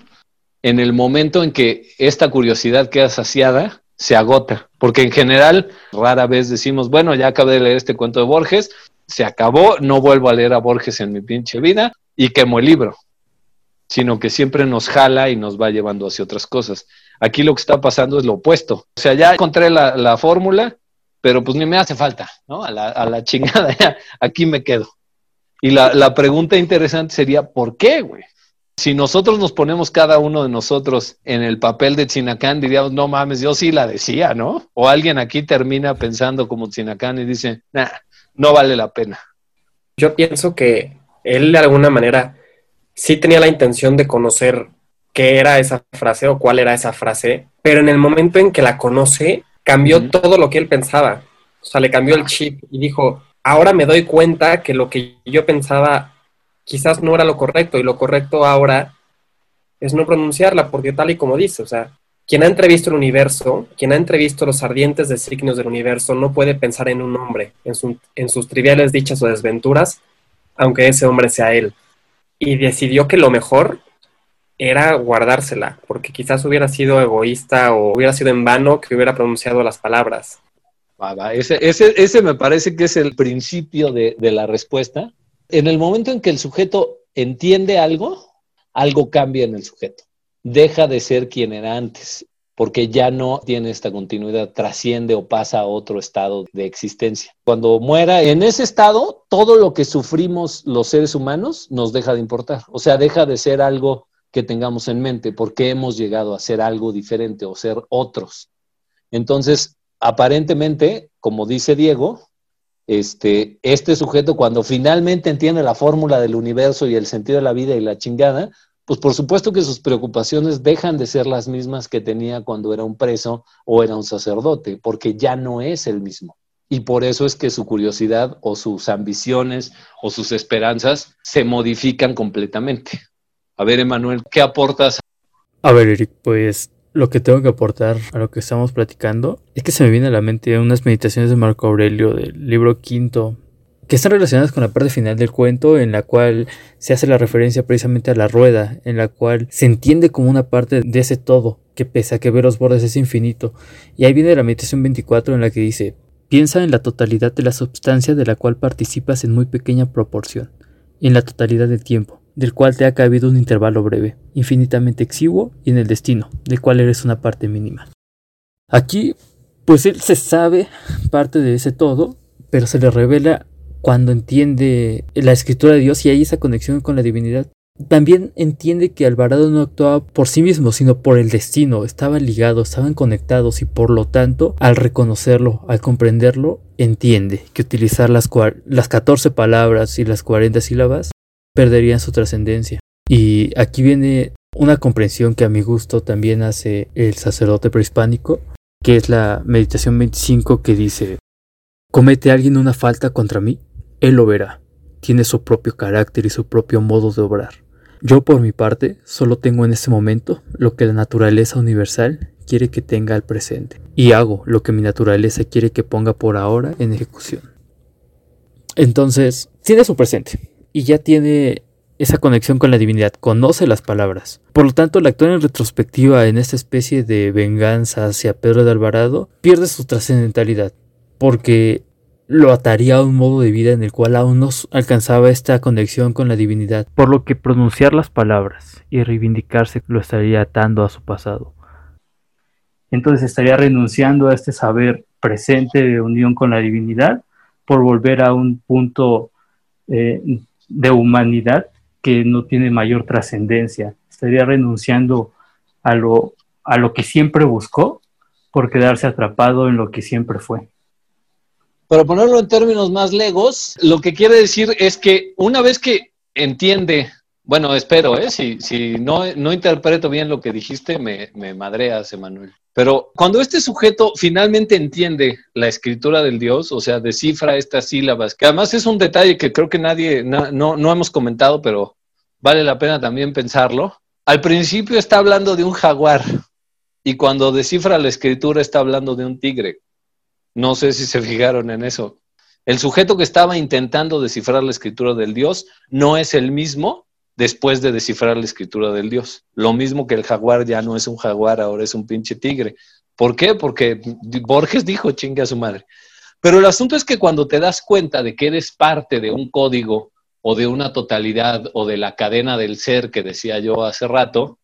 En el momento en que esta curiosidad queda saciada, se agota, porque en general rara vez decimos, bueno, ya acabé de leer este cuento de Borges, se acabó, no vuelvo a leer a Borges en mi pinche vida y quemo el libro sino que siempre nos jala y nos va llevando hacia otras cosas. Aquí lo que está pasando es lo opuesto. O sea, ya encontré la, fórmula, pero pues ni me hace falta, ¿no? A la, *laughs* chingada, ya, aquí me quedo. Y la, pregunta interesante sería, ¿por qué, güey? Si nosotros nos ponemos cada uno de nosotros en el papel de Chinacán, diríamos, no mames, yo sí la decía, ¿no? O alguien aquí termina pensando como Chinacán y dice, nah, no vale la pena. Yo pienso que él de alguna manera sí tenía la intención de conocer qué era esa frase o cuál era esa frase, pero en el momento en que la conoce, cambió todo lo que él pensaba. O sea, le cambió el chip y dijo, ahora me doy cuenta que lo que yo pensaba quizás no era lo correcto y lo correcto ahora es no pronunciarla, porque tal y como dice, o sea, quien ha entrevisto el universo, quien ha entrevisto los ardientes designios del universo, no puede pensar en un hombre, en, en sus triviales dichas o desventuras, aunque ese hombre sea él y decidió que lo mejor era guardársela, porque quizás hubiera sido egoísta o hubiera sido en vano que hubiera pronunciado las palabras. Ese, ese, ese me parece que es el principio de, de la respuesta. En el momento en que el sujeto entiende algo, algo cambia en el sujeto. Deja de ser quien era antes, porque ya no tiene esta continuidad, trasciende o pasa a otro estado de existencia. Cuando muera en ese estado, todo lo que sufrimos los seres humanos nos deja de importar, o sea, deja de ser algo que tengamos en mente, porque hemos llegado a ser algo diferente o ser otros. Entonces, aparentemente, como dice Diego, este, este sujeto cuando finalmente entiende la fórmula del universo y el sentido de la vida y la chingada, pues por supuesto que sus preocupaciones dejan de ser las mismas que tenía cuando era un preso o era un sacerdote, porque ya no es el mismo. Y por eso es que su curiosidad o sus ambiciones o sus esperanzas se modifican completamente. A ver, Emanuel, ¿qué aportas? A ver, Eric, pues lo que tengo que aportar a lo que estamos platicando es que se me viene a la mente unas meditaciones de Marco Aurelio del libro quinto que están relacionadas con la parte final del cuento en la cual se hace la referencia precisamente a la rueda, en la cual se entiende como una parte de ese todo, que pese a que ver los bordes es infinito. Y ahí viene la meditación 24 en la que dice, piensa en la totalidad de la substancia de la cual participas en muy pequeña proporción, y en la totalidad del tiempo del cual te ha cabido un intervalo breve, infinitamente exiguo, y en el destino, del cual eres una parte mínima. Aquí, pues él se sabe parte de ese todo, pero se le revela cuando entiende la escritura de Dios y hay esa conexión con la divinidad. También entiende que Alvarado no actuaba por sí mismo, sino por el destino, estaban ligados, estaban conectados y por lo tanto, al reconocerlo, al comprenderlo, entiende que utilizar las, las 14 palabras y las 40 sílabas perderían su trascendencia. Y aquí viene una comprensión que a mi gusto también hace el sacerdote prehispánico, que es la meditación 25 que dice, ¿comete alguien una falta contra mí? Él lo verá. Tiene su propio carácter y su propio modo de obrar. Yo por mi parte solo tengo en este momento lo que la naturaleza universal quiere que tenga al presente y hago lo que mi naturaleza quiere que ponga por ahora en ejecución. Entonces, tiene su presente, y ya tiene esa conexión con la divinidad, conoce las palabras. Por lo tanto, el actor en retrospectiva en esta especie de venganza hacia Pedro de Alvarado pierde su trascendentalidad, porque lo ataría a un modo de vida en el cual aún no alcanzaba esta conexión con la divinidad, por lo que pronunciar las palabras y reivindicarse lo estaría atando a su pasado. Entonces estaría renunciando a este saber presente de unión con la divinidad por volver a un punto eh, de humanidad que no tiene mayor trascendencia. Estaría renunciando a lo, a lo que siempre buscó por quedarse atrapado en lo que siempre fue. Para ponerlo en términos más legos, lo que quiere decir es que una vez que entiende, bueno, espero, ¿eh? si, si no, no interpreto bien lo que dijiste, me, me madreas, Emanuel. Pero cuando este sujeto finalmente entiende la escritura del Dios, o sea, descifra estas sílabas, que además es un detalle que creo que nadie, no, no, hemos comentado, pero vale la pena también pensarlo. Al principio está hablando de un jaguar y cuando descifra la escritura está hablando de un tigre. No sé si se *laughs* fijaron en eso. El sujeto que estaba intentando descifrar la escritura del Dios no es el mismo después de descifrar la escritura del Dios. Lo mismo que el jaguar ya no es un jaguar, ahora es un pinche tigre. ¿Por qué? Porque Borges dijo chingue a su madre. Pero el asunto es que cuando te das cuenta de que eres parte de un código o de una totalidad o de la cadena del ser que decía yo hace rato,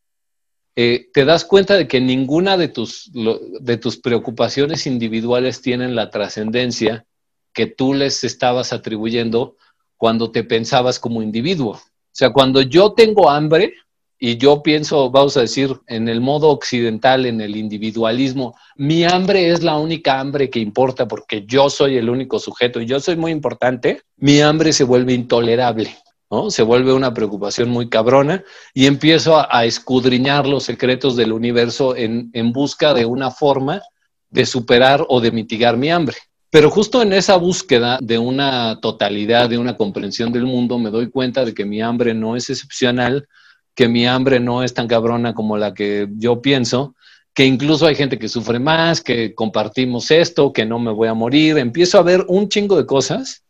eh, te das cuenta de que ninguna de tus, de tus preocupaciones individuales tienen la trascendencia que tú les estabas atribuyendo cuando te pensabas como individuo. O sea, cuando yo tengo hambre y yo pienso, vamos a decir, en el modo occidental, en el individualismo, mi hambre es la única hambre que importa porque yo soy el único sujeto y yo soy muy importante, mi hambre se vuelve intolerable. ¿no? Se vuelve una preocupación muy cabrona y empiezo a, escudriñar los secretos del universo en, en busca de una forma de superar o de mitigar mi hambre. Pero justo en esa búsqueda de una totalidad, de una comprensión del mundo, me doy cuenta de que mi hambre no es excepcional, que mi hambre no es tan cabrona como la que yo pienso, que incluso hay gente que sufre más, que compartimos esto, que no me voy a morir. Empiezo a ver un chingo de cosas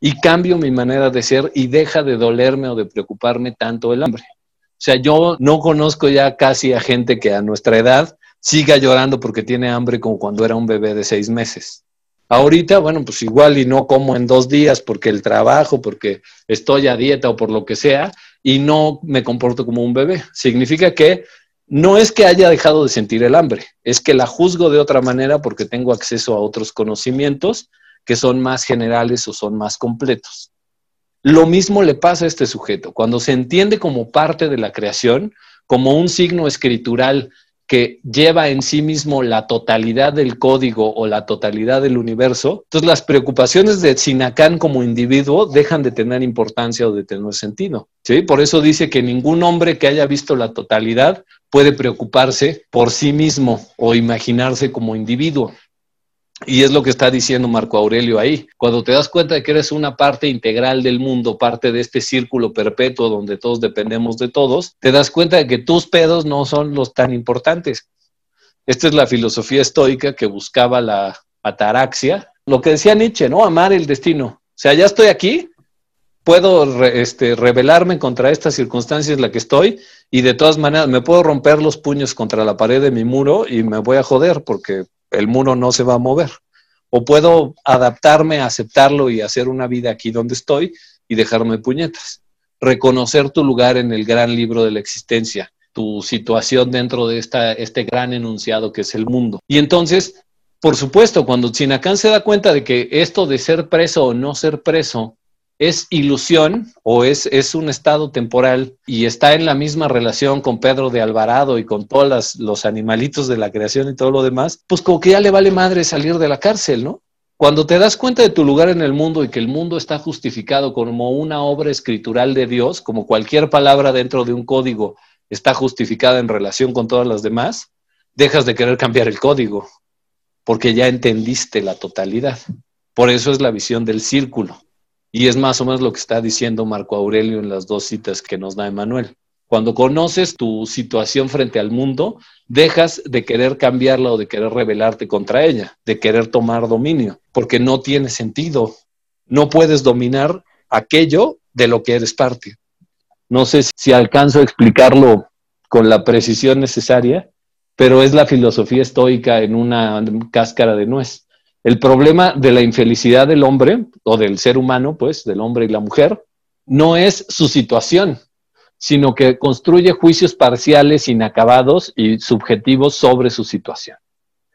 y cambio mi manera de ser y deja de dolerme o de preocuparme tanto el hambre. O sea, yo no conozco ya casi a gente que a nuestra edad siga llorando porque tiene hambre como cuando era un bebé de seis meses. Ahorita, bueno, pues igual y no como en dos días porque el trabajo, porque estoy a dieta o por lo que sea, y no me comporto como un bebé. Significa que no es que haya dejado de sentir el hambre, es que la juzgo de otra manera porque tengo acceso a otros conocimientos que son más generales o son más completos. Lo mismo le pasa a este sujeto. Cuando se entiende como parte de la creación, como un signo escritural que lleva en sí mismo la totalidad del código o la totalidad del universo, entonces las preocupaciones de Sinacán como individuo dejan de tener importancia o de tener sentido. ¿sí? Por eso dice que ningún hombre que haya visto la totalidad puede preocuparse por sí mismo o imaginarse como individuo. Y es lo que está diciendo Marco Aurelio ahí. Cuando te das cuenta de que eres una parte integral del mundo, parte de este círculo perpetuo donde todos dependemos de todos, te das cuenta de que tus pedos no son los tan importantes. Esta es la filosofía estoica que buscaba la ataraxia. Lo que decía Nietzsche, ¿no? Amar el destino. O sea, ya estoy aquí, puedo este, rebelarme contra esta circunstancia en la que estoy y de todas maneras me puedo romper los puños contra la pared de mi muro y me voy a joder porque el muro no se va a mover. O puedo adaptarme, aceptarlo y hacer una vida aquí donde estoy y dejarme puñetas. Reconocer tu lugar en el gran libro de la existencia, tu situación dentro de esta, este gran enunciado que es el mundo. Y entonces, por supuesto, cuando Chinacán se da cuenta de que esto de ser preso o no ser preso es ilusión o es, es, un estado temporal y está en la misma relación con Pedro de Alvarado y con todos los animalitos de la creación y todo lo demás, pues como que ya le vale madre salir de la cárcel, ¿no? Cuando te das cuenta de tu lugar en el mundo y que el mundo está justificado como una obra escritural de Dios, como cualquier palabra dentro de un código está justificada en relación con todas las demás, dejas de querer cambiar el código, porque ya entendiste la totalidad. Por eso es la visión del círculo. Y es más o menos lo que está diciendo Marco Aurelio en las dos citas que nos da Emanuel. Cuando conoces tu situación frente al mundo, dejas de querer cambiarla o de querer rebelarte contra ella, de querer tomar dominio, porque no tiene sentido. No puedes dominar aquello de lo que eres parte. No sé si alcanzo a explicarlo con la precisión necesaria, pero es la filosofía estoica en una cáscara de nuez. El problema de la infelicidad del hombre o del ser humano, pues, del hombre y la mujer, no es su situación, sino que construye juicios parciales, inacabados y subjetivos sobre su situación.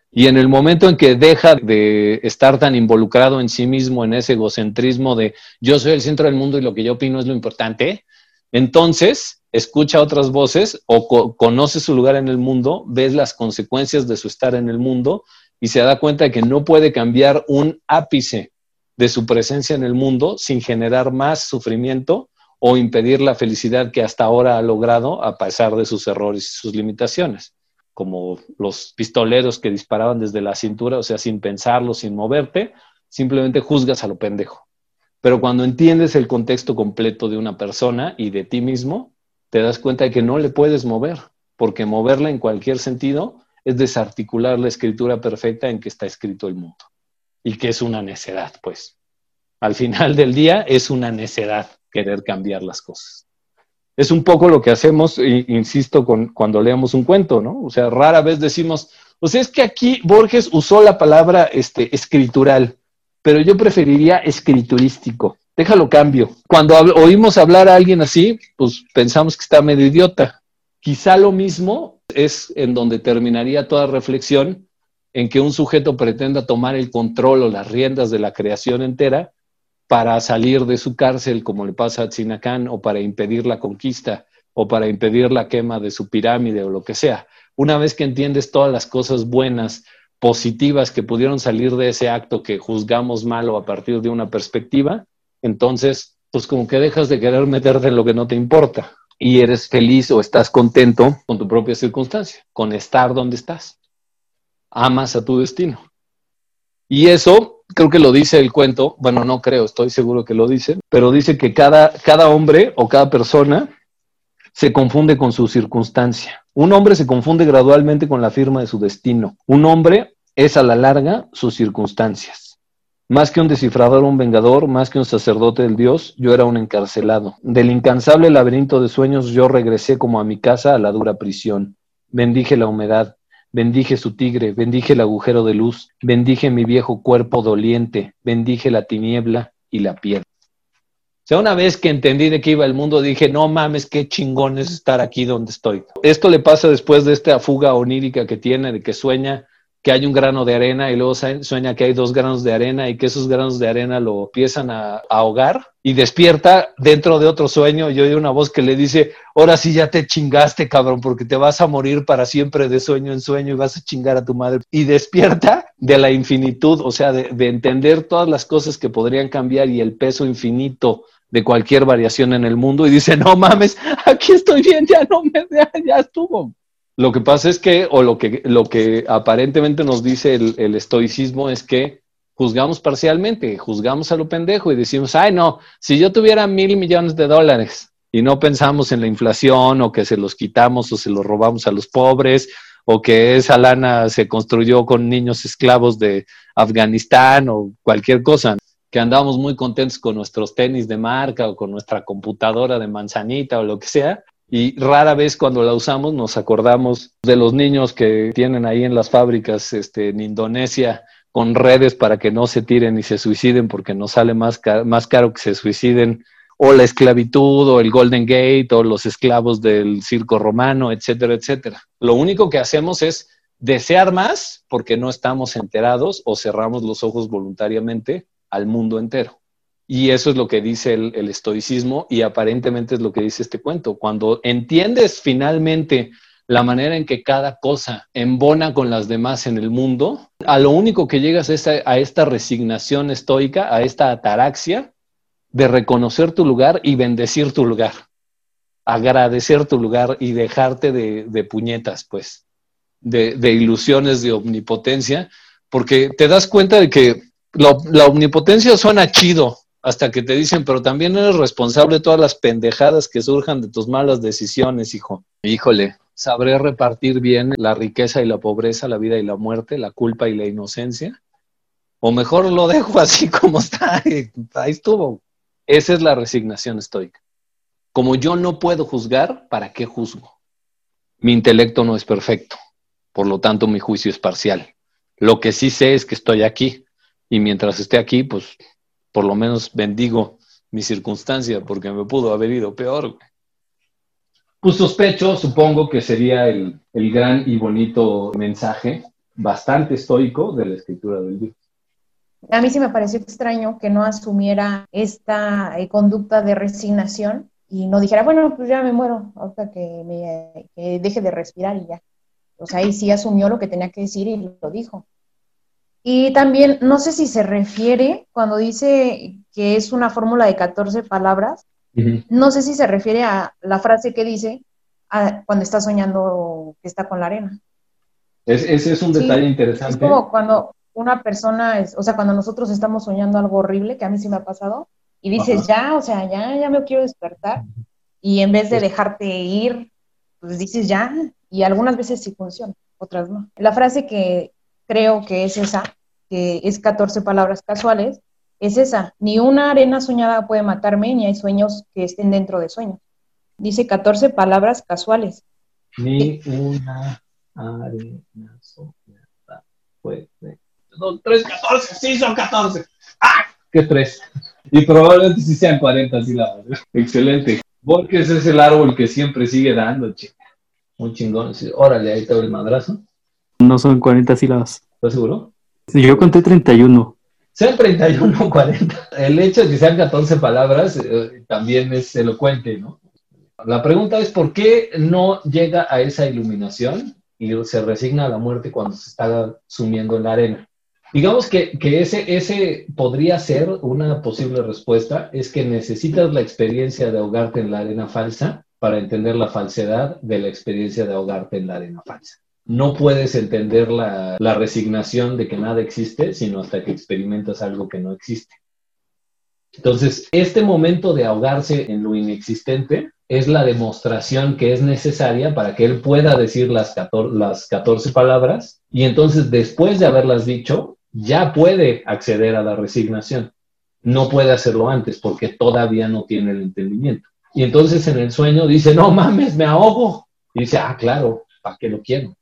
Y en el momento en que deja de estar tan involucrado en sí mismo, en ese egocentrismo de yo soy el centro del mundo y lo que yo opino es lo importante, entonces escucha otras voces o conoce su lugar en el mundo, ves las consecuencias de su estar en el mundo y se da cuenta de que no puede cambiar un ápice de su presencia en el mundo sin generar más sufrimiento o impedir la felicidad que hasta ahora ha logrado a pesar de sus errores y sus limitaciones, como los pistoleros que disparaban desde la cintura, o sea, sin pensarlo, sin moverte, simplemente juzgas a lo pendejo. Pero cuando entiendes el contexto completo de una persona y de ti mismo, te das cuenta de que no le puedes mover, porque moverla en cualquier sentido es desarticular la escritura perfecta en que está escrito el mundo. Y que es una necedad, pues. Al final del día es una necedad querer cambiar las cosas. Es un poco lo que hacemos, insisto, cuando leemos un cuento, ¿no? O sea, rara vez decimos, pues es que aquí Borges usó la palabra este, escritural, pero yo preferiría escriturístico. Déjalo cambio. Cuando oímos hablar a alguien así, pues pensamos que está medio idiota. Quizá lo mismo es en donde terminaría toda reflexión en que un sujeto pretenda tomar el control o las riendas de la creación entera para salir de su cárcel, como le pasa a Tzinacán, o para impedir la conquista, o para impedir la quema de su pirámide, o lo que sea. Una vez que entiendes todas las cosas buenas, positivas que pudieron salir de ese acto que juzgamos malo a partir de una perspectiva, entonces, pues como que dejas de querer meterte en lo que no te importa y eres feliz o estás contento con tu propia circunstancia, con estar donde estás. Amas a tu destino. Y eso creo que lo dice el cuento, bueno, no creo, estoy seguro que lo dice, pero dice que cada, cada hombre o cada persona se confunde con su circunstancia. Un hombre se confunde gradualmente con la firma de su destino. Un hombre es a la larga sus circunstancias. Más que un descifrador, un vengador, más que un sacerdote del Dios, yo era un encarcelado. Del incansable laberinto de sueños yo regresé como a mi casa a la dura prisión. Bendije la humedad, bendije su tigre, bendije el agujero de luz, bendije mi viejo cuerpo doliente, bendije la tiniebla y la piedra. sea, una vez que entendí de qué iba el mundo, dije, no mames, qué chingón es estar aquí donde estoy. Esto le pasa después de esta fuga onírica que tiene, de que sueña que hay un grano de arena y luego sueña que hay dos granos de arena y que esos granos de arena lo empiezan a, ahogar y despierta dentro de otro sueño y oye una voz que le dice, ahora sí ya te chingaste, cabrón, porque te vas a morir para siempre de sueño en sueño y vas a chingar a tu madre. Y despierta de la infinitud, o sea, de, de entender todas las cosas que podrían cambiar y el peso infinito de cualquier variación en el mundo y dice, no mames, aquí estoy bien, ya no me, ya, ya estuvo. Lo que pasa es que, o lo que, lo que aparentemente nos dice el, estoicismo es que juzgamos parcialmente, juzgamos a lo pendejo y decimos, ay no, si yo tuviera mil millones de dólares y no pensamos en la inflación o que se los quitamos o se los robamos a los pobres o que esa lana se construyó con niños esclavos de Afganistán o cualquier cosa, que andamos muy contentos con nuestros tenis de marca o con nuestra computadora de manzanita o lo que sea, y rara vez cuando la usamos nos acordamos de los niños que tienen ahí en las fábricas este, en Indonesia con redes para que no se tiren y se suiciden porque nos sale más, más caro que se suiciden, o la esclavitud, o el Golden Gate, o los esclavos del circo romano, etcétera, etcétera. Lo único que hacemos es desear más porque no estamos enterados o cerramos los ojos voluntariamente al mundo entero. Y eso es lo que dice el, estoicismo y aparentemente es lo que dice este cuento. Cuando entiendes finalmente la manera en que cada cosa embona con las demás en el mundo, a lo único que llegas es a, esta resignación estoica, a esta ataraxia de reconocer tu lugar y bendecir tu lugar, agradecer tu lugar y dejarte de, puñetas, pues, de, de ilusiones de omnipotencia, porque te das cuenta de que la omnipotencia suena chido, hasta que te dicen, pero también eres responsable de todas las pendejadas que surjan de tus malas decisiones, hijo. Híjole, sabré repartir bien la riqueza y la pobreza, la vida y la muerte, la culpa y la inocencia. O mejor lo dejo *laughs* así como está, ahí estuvo. Esa es la resignación estoica. Como yo no puedo juzgar, ¿para qué juzgo? Mi intelecto no es perfecto, por lo tanto mi juicio es parcial. Lo que sí sé es que estoy aquí y mientras esté aquí, pues por lo menos bendigo mi circunstancia porque me pudo haber ido peor. Pues sospecho, supongo que sería el, gran y bonito mensaje, bastante estoico, de la escritura del libro. A mí sí me pareció extraño que no asumiera esta eh, conducta de resignación y no dijera, bueno, pues ya me muero, hasta que, me, que deje de respirar y ya. O sea, ahí sí asumió lo que tenía que decir y lo dijo. Y también, no sé si se refiere, cuando dice que es una fórmula de 14 palabras, no sé si se refiere a la frase que dice cuando está soñando que está con la arena. ese es un detalle interesante. Es como cuando una persona, es, o sea, cuando nosotros estamos soñando algo horrible, que a mí sí me ha pasado, y dices, ya, o sea, ya, ya me quiero despertar, y en vez de dejarte ir, pues dices ya, y algunas veces sí funciona, otras no. La frase que, creo que es esa, que es 14 palabras casuales, es esa. Ni una arena soñada puede matarme, ni hay sueños que estén dentro de sueños. Dice 14 palabras casuales. Ni una arena soñada puede. Son 3, 14, sí, son 14. ¡Ah! ¿Qué tres? Y probablemente sí sean 40 sílabas. Excelente. Borges es el árbol que siempre sigue dando, chica. Un chingón. Órale, ahí está el madrazo. No son 40 sílabas. ¿Estás seguro? Yo conté 31. Sean 31 o 40. El hecho de que sean 14 palabras eh, también es elocuente, ¿no? La pregunta es por qué no llega a esa iluminación y se resigna a la muerte cuando se está sumiendo en la arena. Digamos que, que ese, ese podría ser una posible respuesta, es que necesitas la experiencia de ahogarte en la arena falsa para entender la falsedad de la experiencia de ahogarte en la arena falsa no puedes entender la, resignación de que nada existe, sino hasta que experimentas algo que no existe. Entonces, este momento de ahogarse en lo inexistente es la demostración que es necesaria para que él pueda decir las 14, las 14 palabras y entonces después de haberlas dicho, ya puede acceder a la resignación. No puede hacerlo antes porque todavía no tiene el entendimiento. Y entonces en el sueño dice, no mames, me ahogo. Y dice, ah, claro, ¿para qué lo quiero?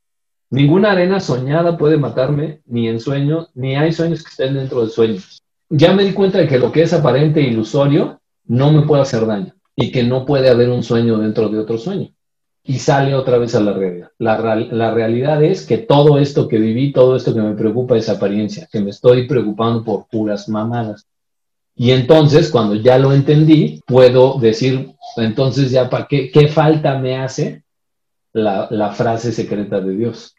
Ninguna arena soñada puede matarme, ni en sueño, ni hay sueños que estén dentro de sueños. Ya me di cuenta de que lo que es aparente e ilusorio no me puede hacer daño y que no puede haber un sueño dentro de otro sueño. Y sale otra vez a la realidad. La, realidad es que todo esto que viví, todo esto que me preocupa es apariencia, que me estoy preocupando por puras mamadas. Y entonces, cuando ya lo entendí, puedo decir, entonces ya, ¿para qué, qué falta me hace la frase secreta de Dios?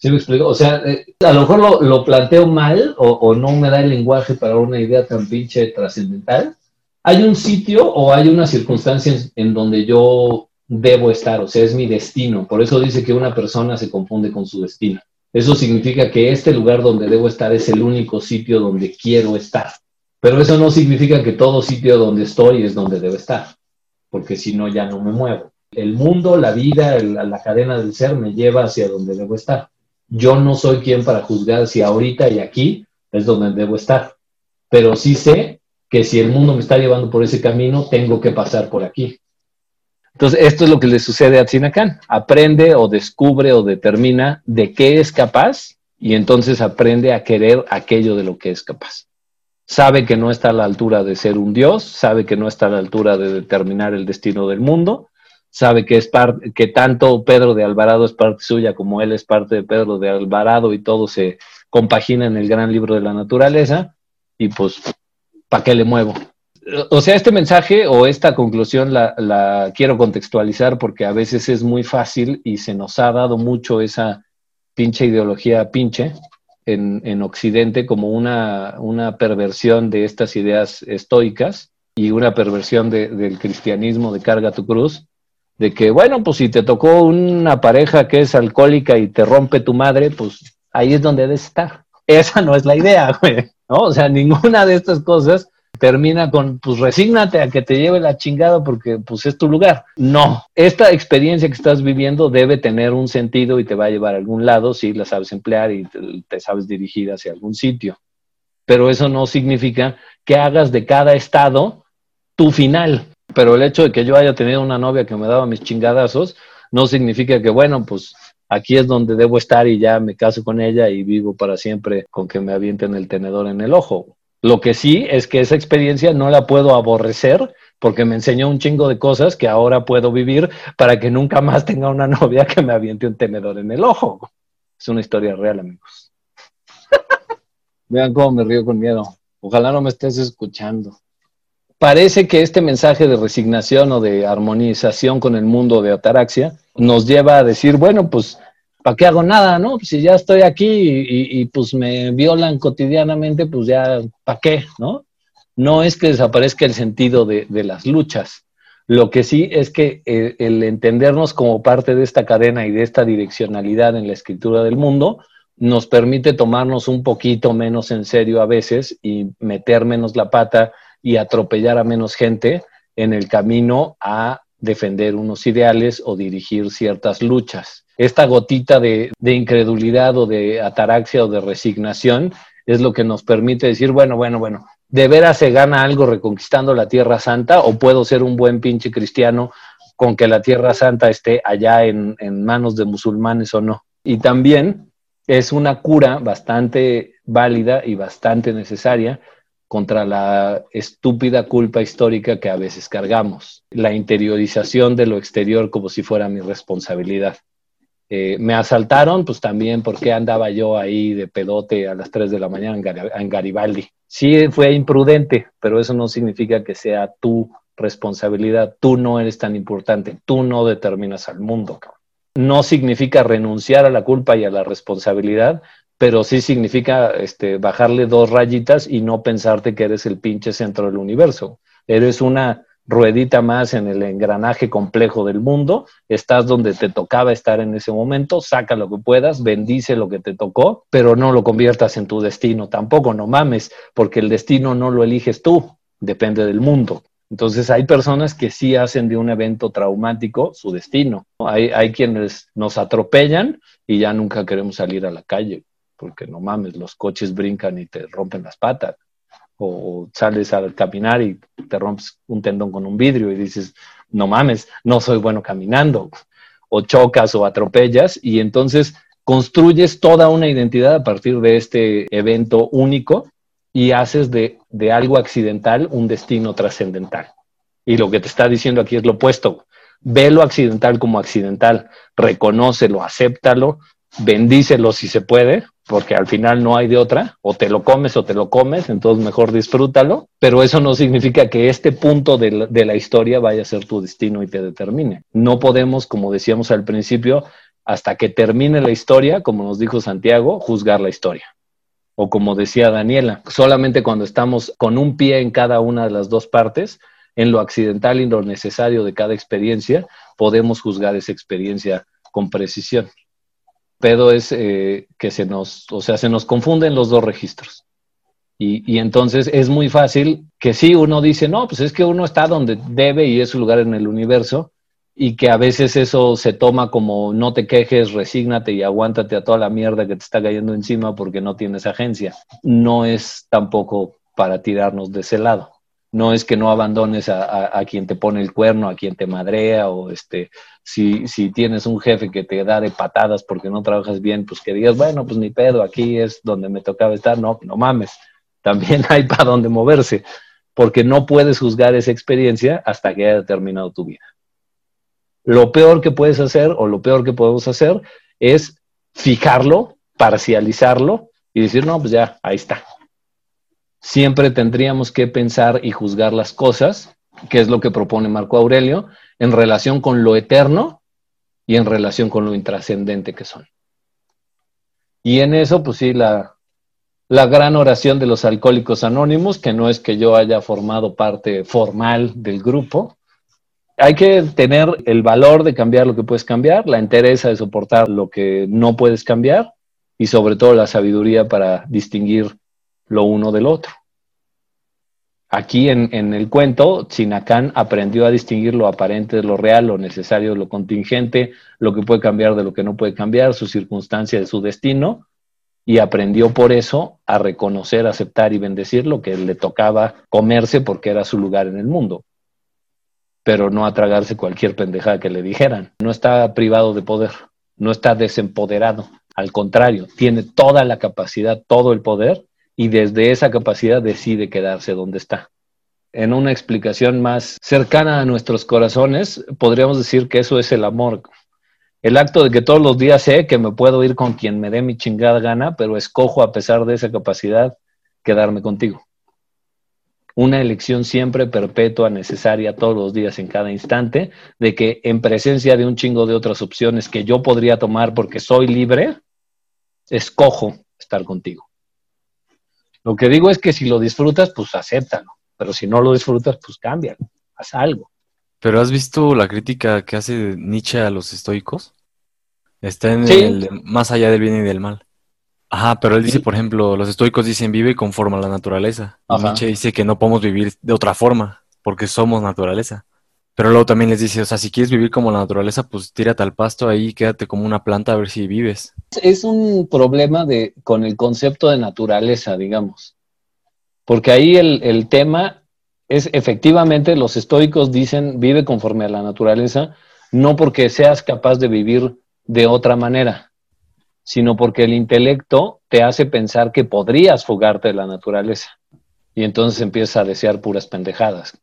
¿Sí me explico? O sea, eh, a lo mejor lo, planteo mal o, no me da el lenguaje para una idea tan pinche trascendental. Hay un sitio o hay una circunstancia en donde yo debo estar, o sea, es mi destino. Por eso dice que una persona se confunde con su destino. Eso significa que este lugar donde debo estar es el único sitio donde quiero estar. Pero eso no significa que todo sitio donde estoy es donde debo estar, porque si no ya no me muevo. El mundo, la vida, la cadena del ser me lleva hacia donde debo estar. Yo no soy quien para juzgar si ahorita y aquí es donde debo estar, pero sí sé que si el mundo me está llevando por ese camino, tengo que pasar por aquí. Entonces, esto es lo que le sucede a Tzinacán. Aprende o descubre o determina de qué es capaz y entonces aprende a querer aquello de lo que es capaz. Sabe que no está a la altura de ser un dios, sabe que no está a la altura de determinar el destino del mundo, sabe que, es parte, que tanto Pedro de Alvarado es parte suya como él es parte de Pedro de Alvarado y todo se compagina en el gran libro de la naturaleza y pues, ¿para qué le muevo? O sea, este mensaje o esta conclusión la, la, quiero contextualizar porque a veces es muy fácil y se nos ha dado mucho esa pinche ideología pinche en, en Occidente como una, una perversión de estas ideas estoicas y una perversión de, del cristianismo de carga tu cruz de que, bueno, pues si te tocó una pareja que es alcohólica y te rompe tu madre, pues ahí es donde debes estar. *laughs* Esa no es la idea, *laughs* güey, ¿no? O sea, ninguna de estas cosas termina con, pues resígnate a que te lleve la chingada porque pues es tu lugar. No, esta experiencia que estás viviendo debe tener un sentido y te va a llevar a algún lado si la sabes emplear y te, te sabes dirigir hacia algún sitio. Pero eso no significa que hagas de cada estado tu final. Pero el hecho de que yo haya tenido una novia que me daba mis chingadazos no significa que, bueno, pues aquí es donde debo estar y ya me caso con ella y vivo para siempre con que me avienten el tenedor en el ojo. Lo que sí es que esa experiencia no la puedo aborrecer porque me enseñó un chingo de cosas que ahora puedo vivir para que nunca más tenga una *laughs* novia que me aviente un tenedor en el ojo. Es una historia real, amigos. *laughs* Vean cómo me río con miedo. Ojalá no me estés escuchando parece que este mensaje de resignación o de armonización con el mundo de ataraxia nos lleva a decir, bueno, pues, ¿para qué hago nada, no? Si ya estoy aquí y, pues me violan cotidianamente, pues ya, ¿para qué, no? No es que desaparezca el sentido de, las luchas. Lo que sí es que el, el entendernos como parte de esta cadena y de esta direccionalidad en la escritura del mundo nos permite tomarnos un poquito menos en serio a veces y meter menos la pata y atropellar a menos gente en el camino a defender unos ideales o dirigir ciertas luchas. Esta gotita de, incredulidad o de ataraxia o de resignación es lo que nos permite decir, bueno, bueno, bueno, ¿de veras se gana algo reconquistando la Tierra Santa o puedo ser un buen pinche cristiano con que la Tierra Santa esté allá en, en manos de musulmanes o no? Y también es una cura bastante válida y bastante necesaria contra la estúpida culpa histórica que a veces cargamos, la interiorización de lo exterior como si fuera mi responsabilidad. Eh, me asaltaron, pues también porque andaba yo ahí de pedote a las 3 de la mañana en, Garibaldi. Sí fue imprudente, pero eso no significa que sea tu responsabilidad. Tú no eres tan importante, tú no determinas al mundo. No significa renunciar a la culpa y a la responsabilidad, pero sí significa este, bajarle dos rayitas y no pensarte que eres el pinche centro del universo. Eres una ruedita más en el engranaje complejo del mundo, estás donde te tocaba estar en ese momento, saca lo que puedas, bendice lo que te tocó, pero no lo conviertas en tu destino tampoco, no mames, porque el destino no lo eliges tú, depende del mundo. Entonces hay personas que sí hacen de un evento traumático su destino. Hay, hay quienes nos atropellan y ya nunca queremos salir a la calle porque no mames, los coches brincan y te rompen las patas. O sales al caminar y te rompes un tendón con un vidrio y dices, no mames, no soy bueno caminando. O chocas o atropellas y entonces construyes toda una identidad a partir de este evento único y haces de, de algo accidental un destino trascendental. Y lo que te está diciendo aquí es lo opuesto. Ve lo accidental como accidental, reconócelo, acéptalo, bendícelo si se puede, porque al final no hay de otra, o te lo comes o te lo comes, entonces mejor disfrútalo, pero eso no significa que este punto de la, historia vaya a ser tu destino y te determine. No podemos, como decíamos al principio, hasta que termine la historia, como nos dijo Santiago, juzgar la historia. O como decía Daniela, solamente cuando estamos con un pie en cada una de las dos partes, en lo accidental y lo necesario de cada experiencia, podemos juzgar esa experiencia con precisión pedo es eh, que se nos, o sea, se nos confunden los dos registros. Y, y, entonces es muy fácil que sí, uno dice, no, pues es que uno está donde debe y es su lugar en el universo, y que a veces eso se toma como no te quejes, resígnate y aguántate a toda la mierda que te está cayendo encima porque no tienes agencia. No es tampoco para tirarnos de ese lado no es que no abandones a, a, quien te pone el cuerno, a quien te madrea, o este, si, tienes un jefe que te da de patadas porque no trabajas bien, pues que digas, bueno, pues ni pedo, aquí es donde me tocaba estar, no, no mames, también *laughs* hay para dónde moverse, porque no puedes juzgar esa experiencia hasta que haya terminado tu vida. Lo peor que puedes hacer, o lo peor que podemos hacer, es fijarlo, parcializarlo y decir, no, pues ya, ahí está, siempre tendríamos que pensar y juzgar las cosas, que es lo que propone Marco Aurelio, en relación con lo eterno y en relación con lo intrascendente que son. Y en eso, pues sí, la, la gran oración de los alcohólicos anónimos, que no es que yo haya formado parte formal del grupo. Hay que tener el valor de cambiar lo que puedes cambiar, la entereza de soportar lo que no puedes cambiar y sobre todo la sabiduría para distinguir lo uno del otro. Aquí en, el cuento, Sinacán aprendió a distinguir lo aparente de lo real, lo necesario de lo contingente, lo que puede cambiar de lo que no puede cambiar, su circunstancia de su destino, y aprendió por eso a reconocer, aceptar y bendecir lo que le tocaba comerse porque era su lugar en el mundo, pero no a tragarse cualquier pendejada que le dijeran. No está privado de poder, no está desempoderado, al contrario, tiene toda la capacidad, todo el poder y desde esa capacidad decide quedarse donde está. En una explicación más cercana a nuestros corazones, podríamos decir que eso es el amor. El acto de que todos los días sé que me puedo ir con quien me dé mi chingada gana, pero escojo a pesar de esa capacidad quedarme contigo. Una elección siempre perpetua, necesaria todos los días, en cada instante, de que en presencia de un chingo de otras opciones que yo podría tomar porque soy libre, escojo estar contigo. Lo que digo es que si lo disfrutas, pues acéptalo. Pero si no lo disfrutas, pues cámbialo. Haz algo. ¿Pero has visto la crítica que hace Nietzsche a los estoicos? Está en el más allá del bien y del mal. Ajá, pero él dice, por ejemplo, los estoicos dicen vive conforme a la naturaleza. Y Nietzsche dice que no podemos vivir de otra forma, porque somos naturaleza. Pero luego también les dice, o sea, si quieres vivir como la naturaleza, pues tírate al pasto ahí, quédate como una planta a ver si vives. Es un problema de, con el concepto de naturaleza, digamos. Porque ahí el, el tema es efectivamente, los estoicos dicen, vive conforme a la naturaleza, no porque seas capaz de vivir de otra manera, sino porque el intelecto te hace pensar que podrías fugarte de la naturaleza. Y entonces empiezas a desear puras pendejadas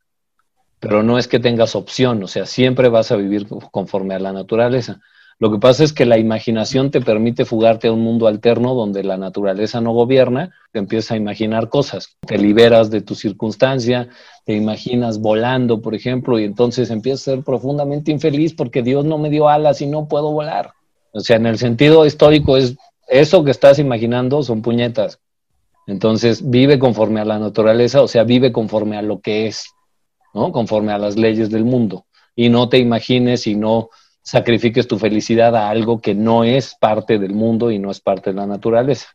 pero no es que tengas opción, o sea, siempre vas a vivir conforme a la naturaleza. Lo que pasa es que la imaginación te permite fugarte a un mundo alterno donde la naturaleza no gobierna, te empiezas a imaginar cosas, te liberas de tu circunstancia, te imaginas volando, por ejemplo, y entonces empiezas a ser profundamente infeliz porque Dios no me dio alas y no puedo volar. O sea, en el sentido histórico es eso que estás imaginando son puñetas. Entonces vive conforme a la naturaleza, o sea, vive conforme a lo que es Conforme a las leyes del mundo. Y no te imagines y no sacrifiques tu felicidad a algo que no es parte del mundo y no es parte de la naturaleza.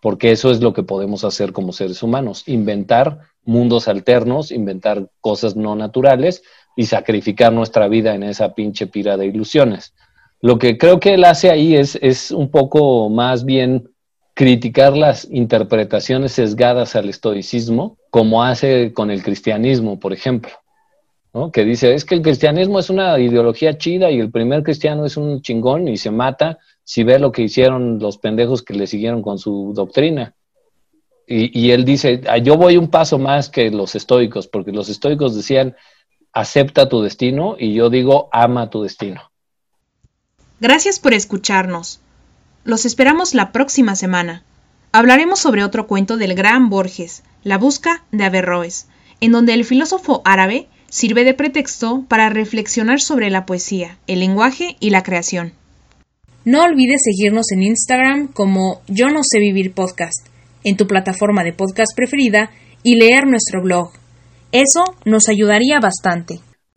Porque eso es lo que podemos hacer como seres humanos, inventar mundos alternos, inventar cosas no naturales y sacrificar nuestra vida en esa pinche pira de ilusiones. Lo que creo que él hace ahí es, es un poco más bien criticar las interpretaciones sesgadas al estoicismo, como hace con el cristianismo, por ejemplo. Que dice, es que el cristianismo es una ideología chida y el primer cristiano es un chingón y se mata si ve lo que hicieron los pendejos que le siguieron con su doctrina. Y, y él dice, "Ah, yo voy un paso más que los estoicos, porque los estoicos decían, acepta tu destino, y yo digo, ama tu destino. Gracias por escucharnos. Los esperamos la próxima semana. Hablaremos sobre otro cuento del gran Borges, La busca de Averroes, en donde el filósofo árabe sirve de pretexto para reflexionar sobre la poesía, el lenguaje y la creación. No olvides seguirnos en Instagram como Yo no sé vivir podcast, en tu plataforma de podcast preferida y leer nuestro blog. Eso nos ayudaría bastante.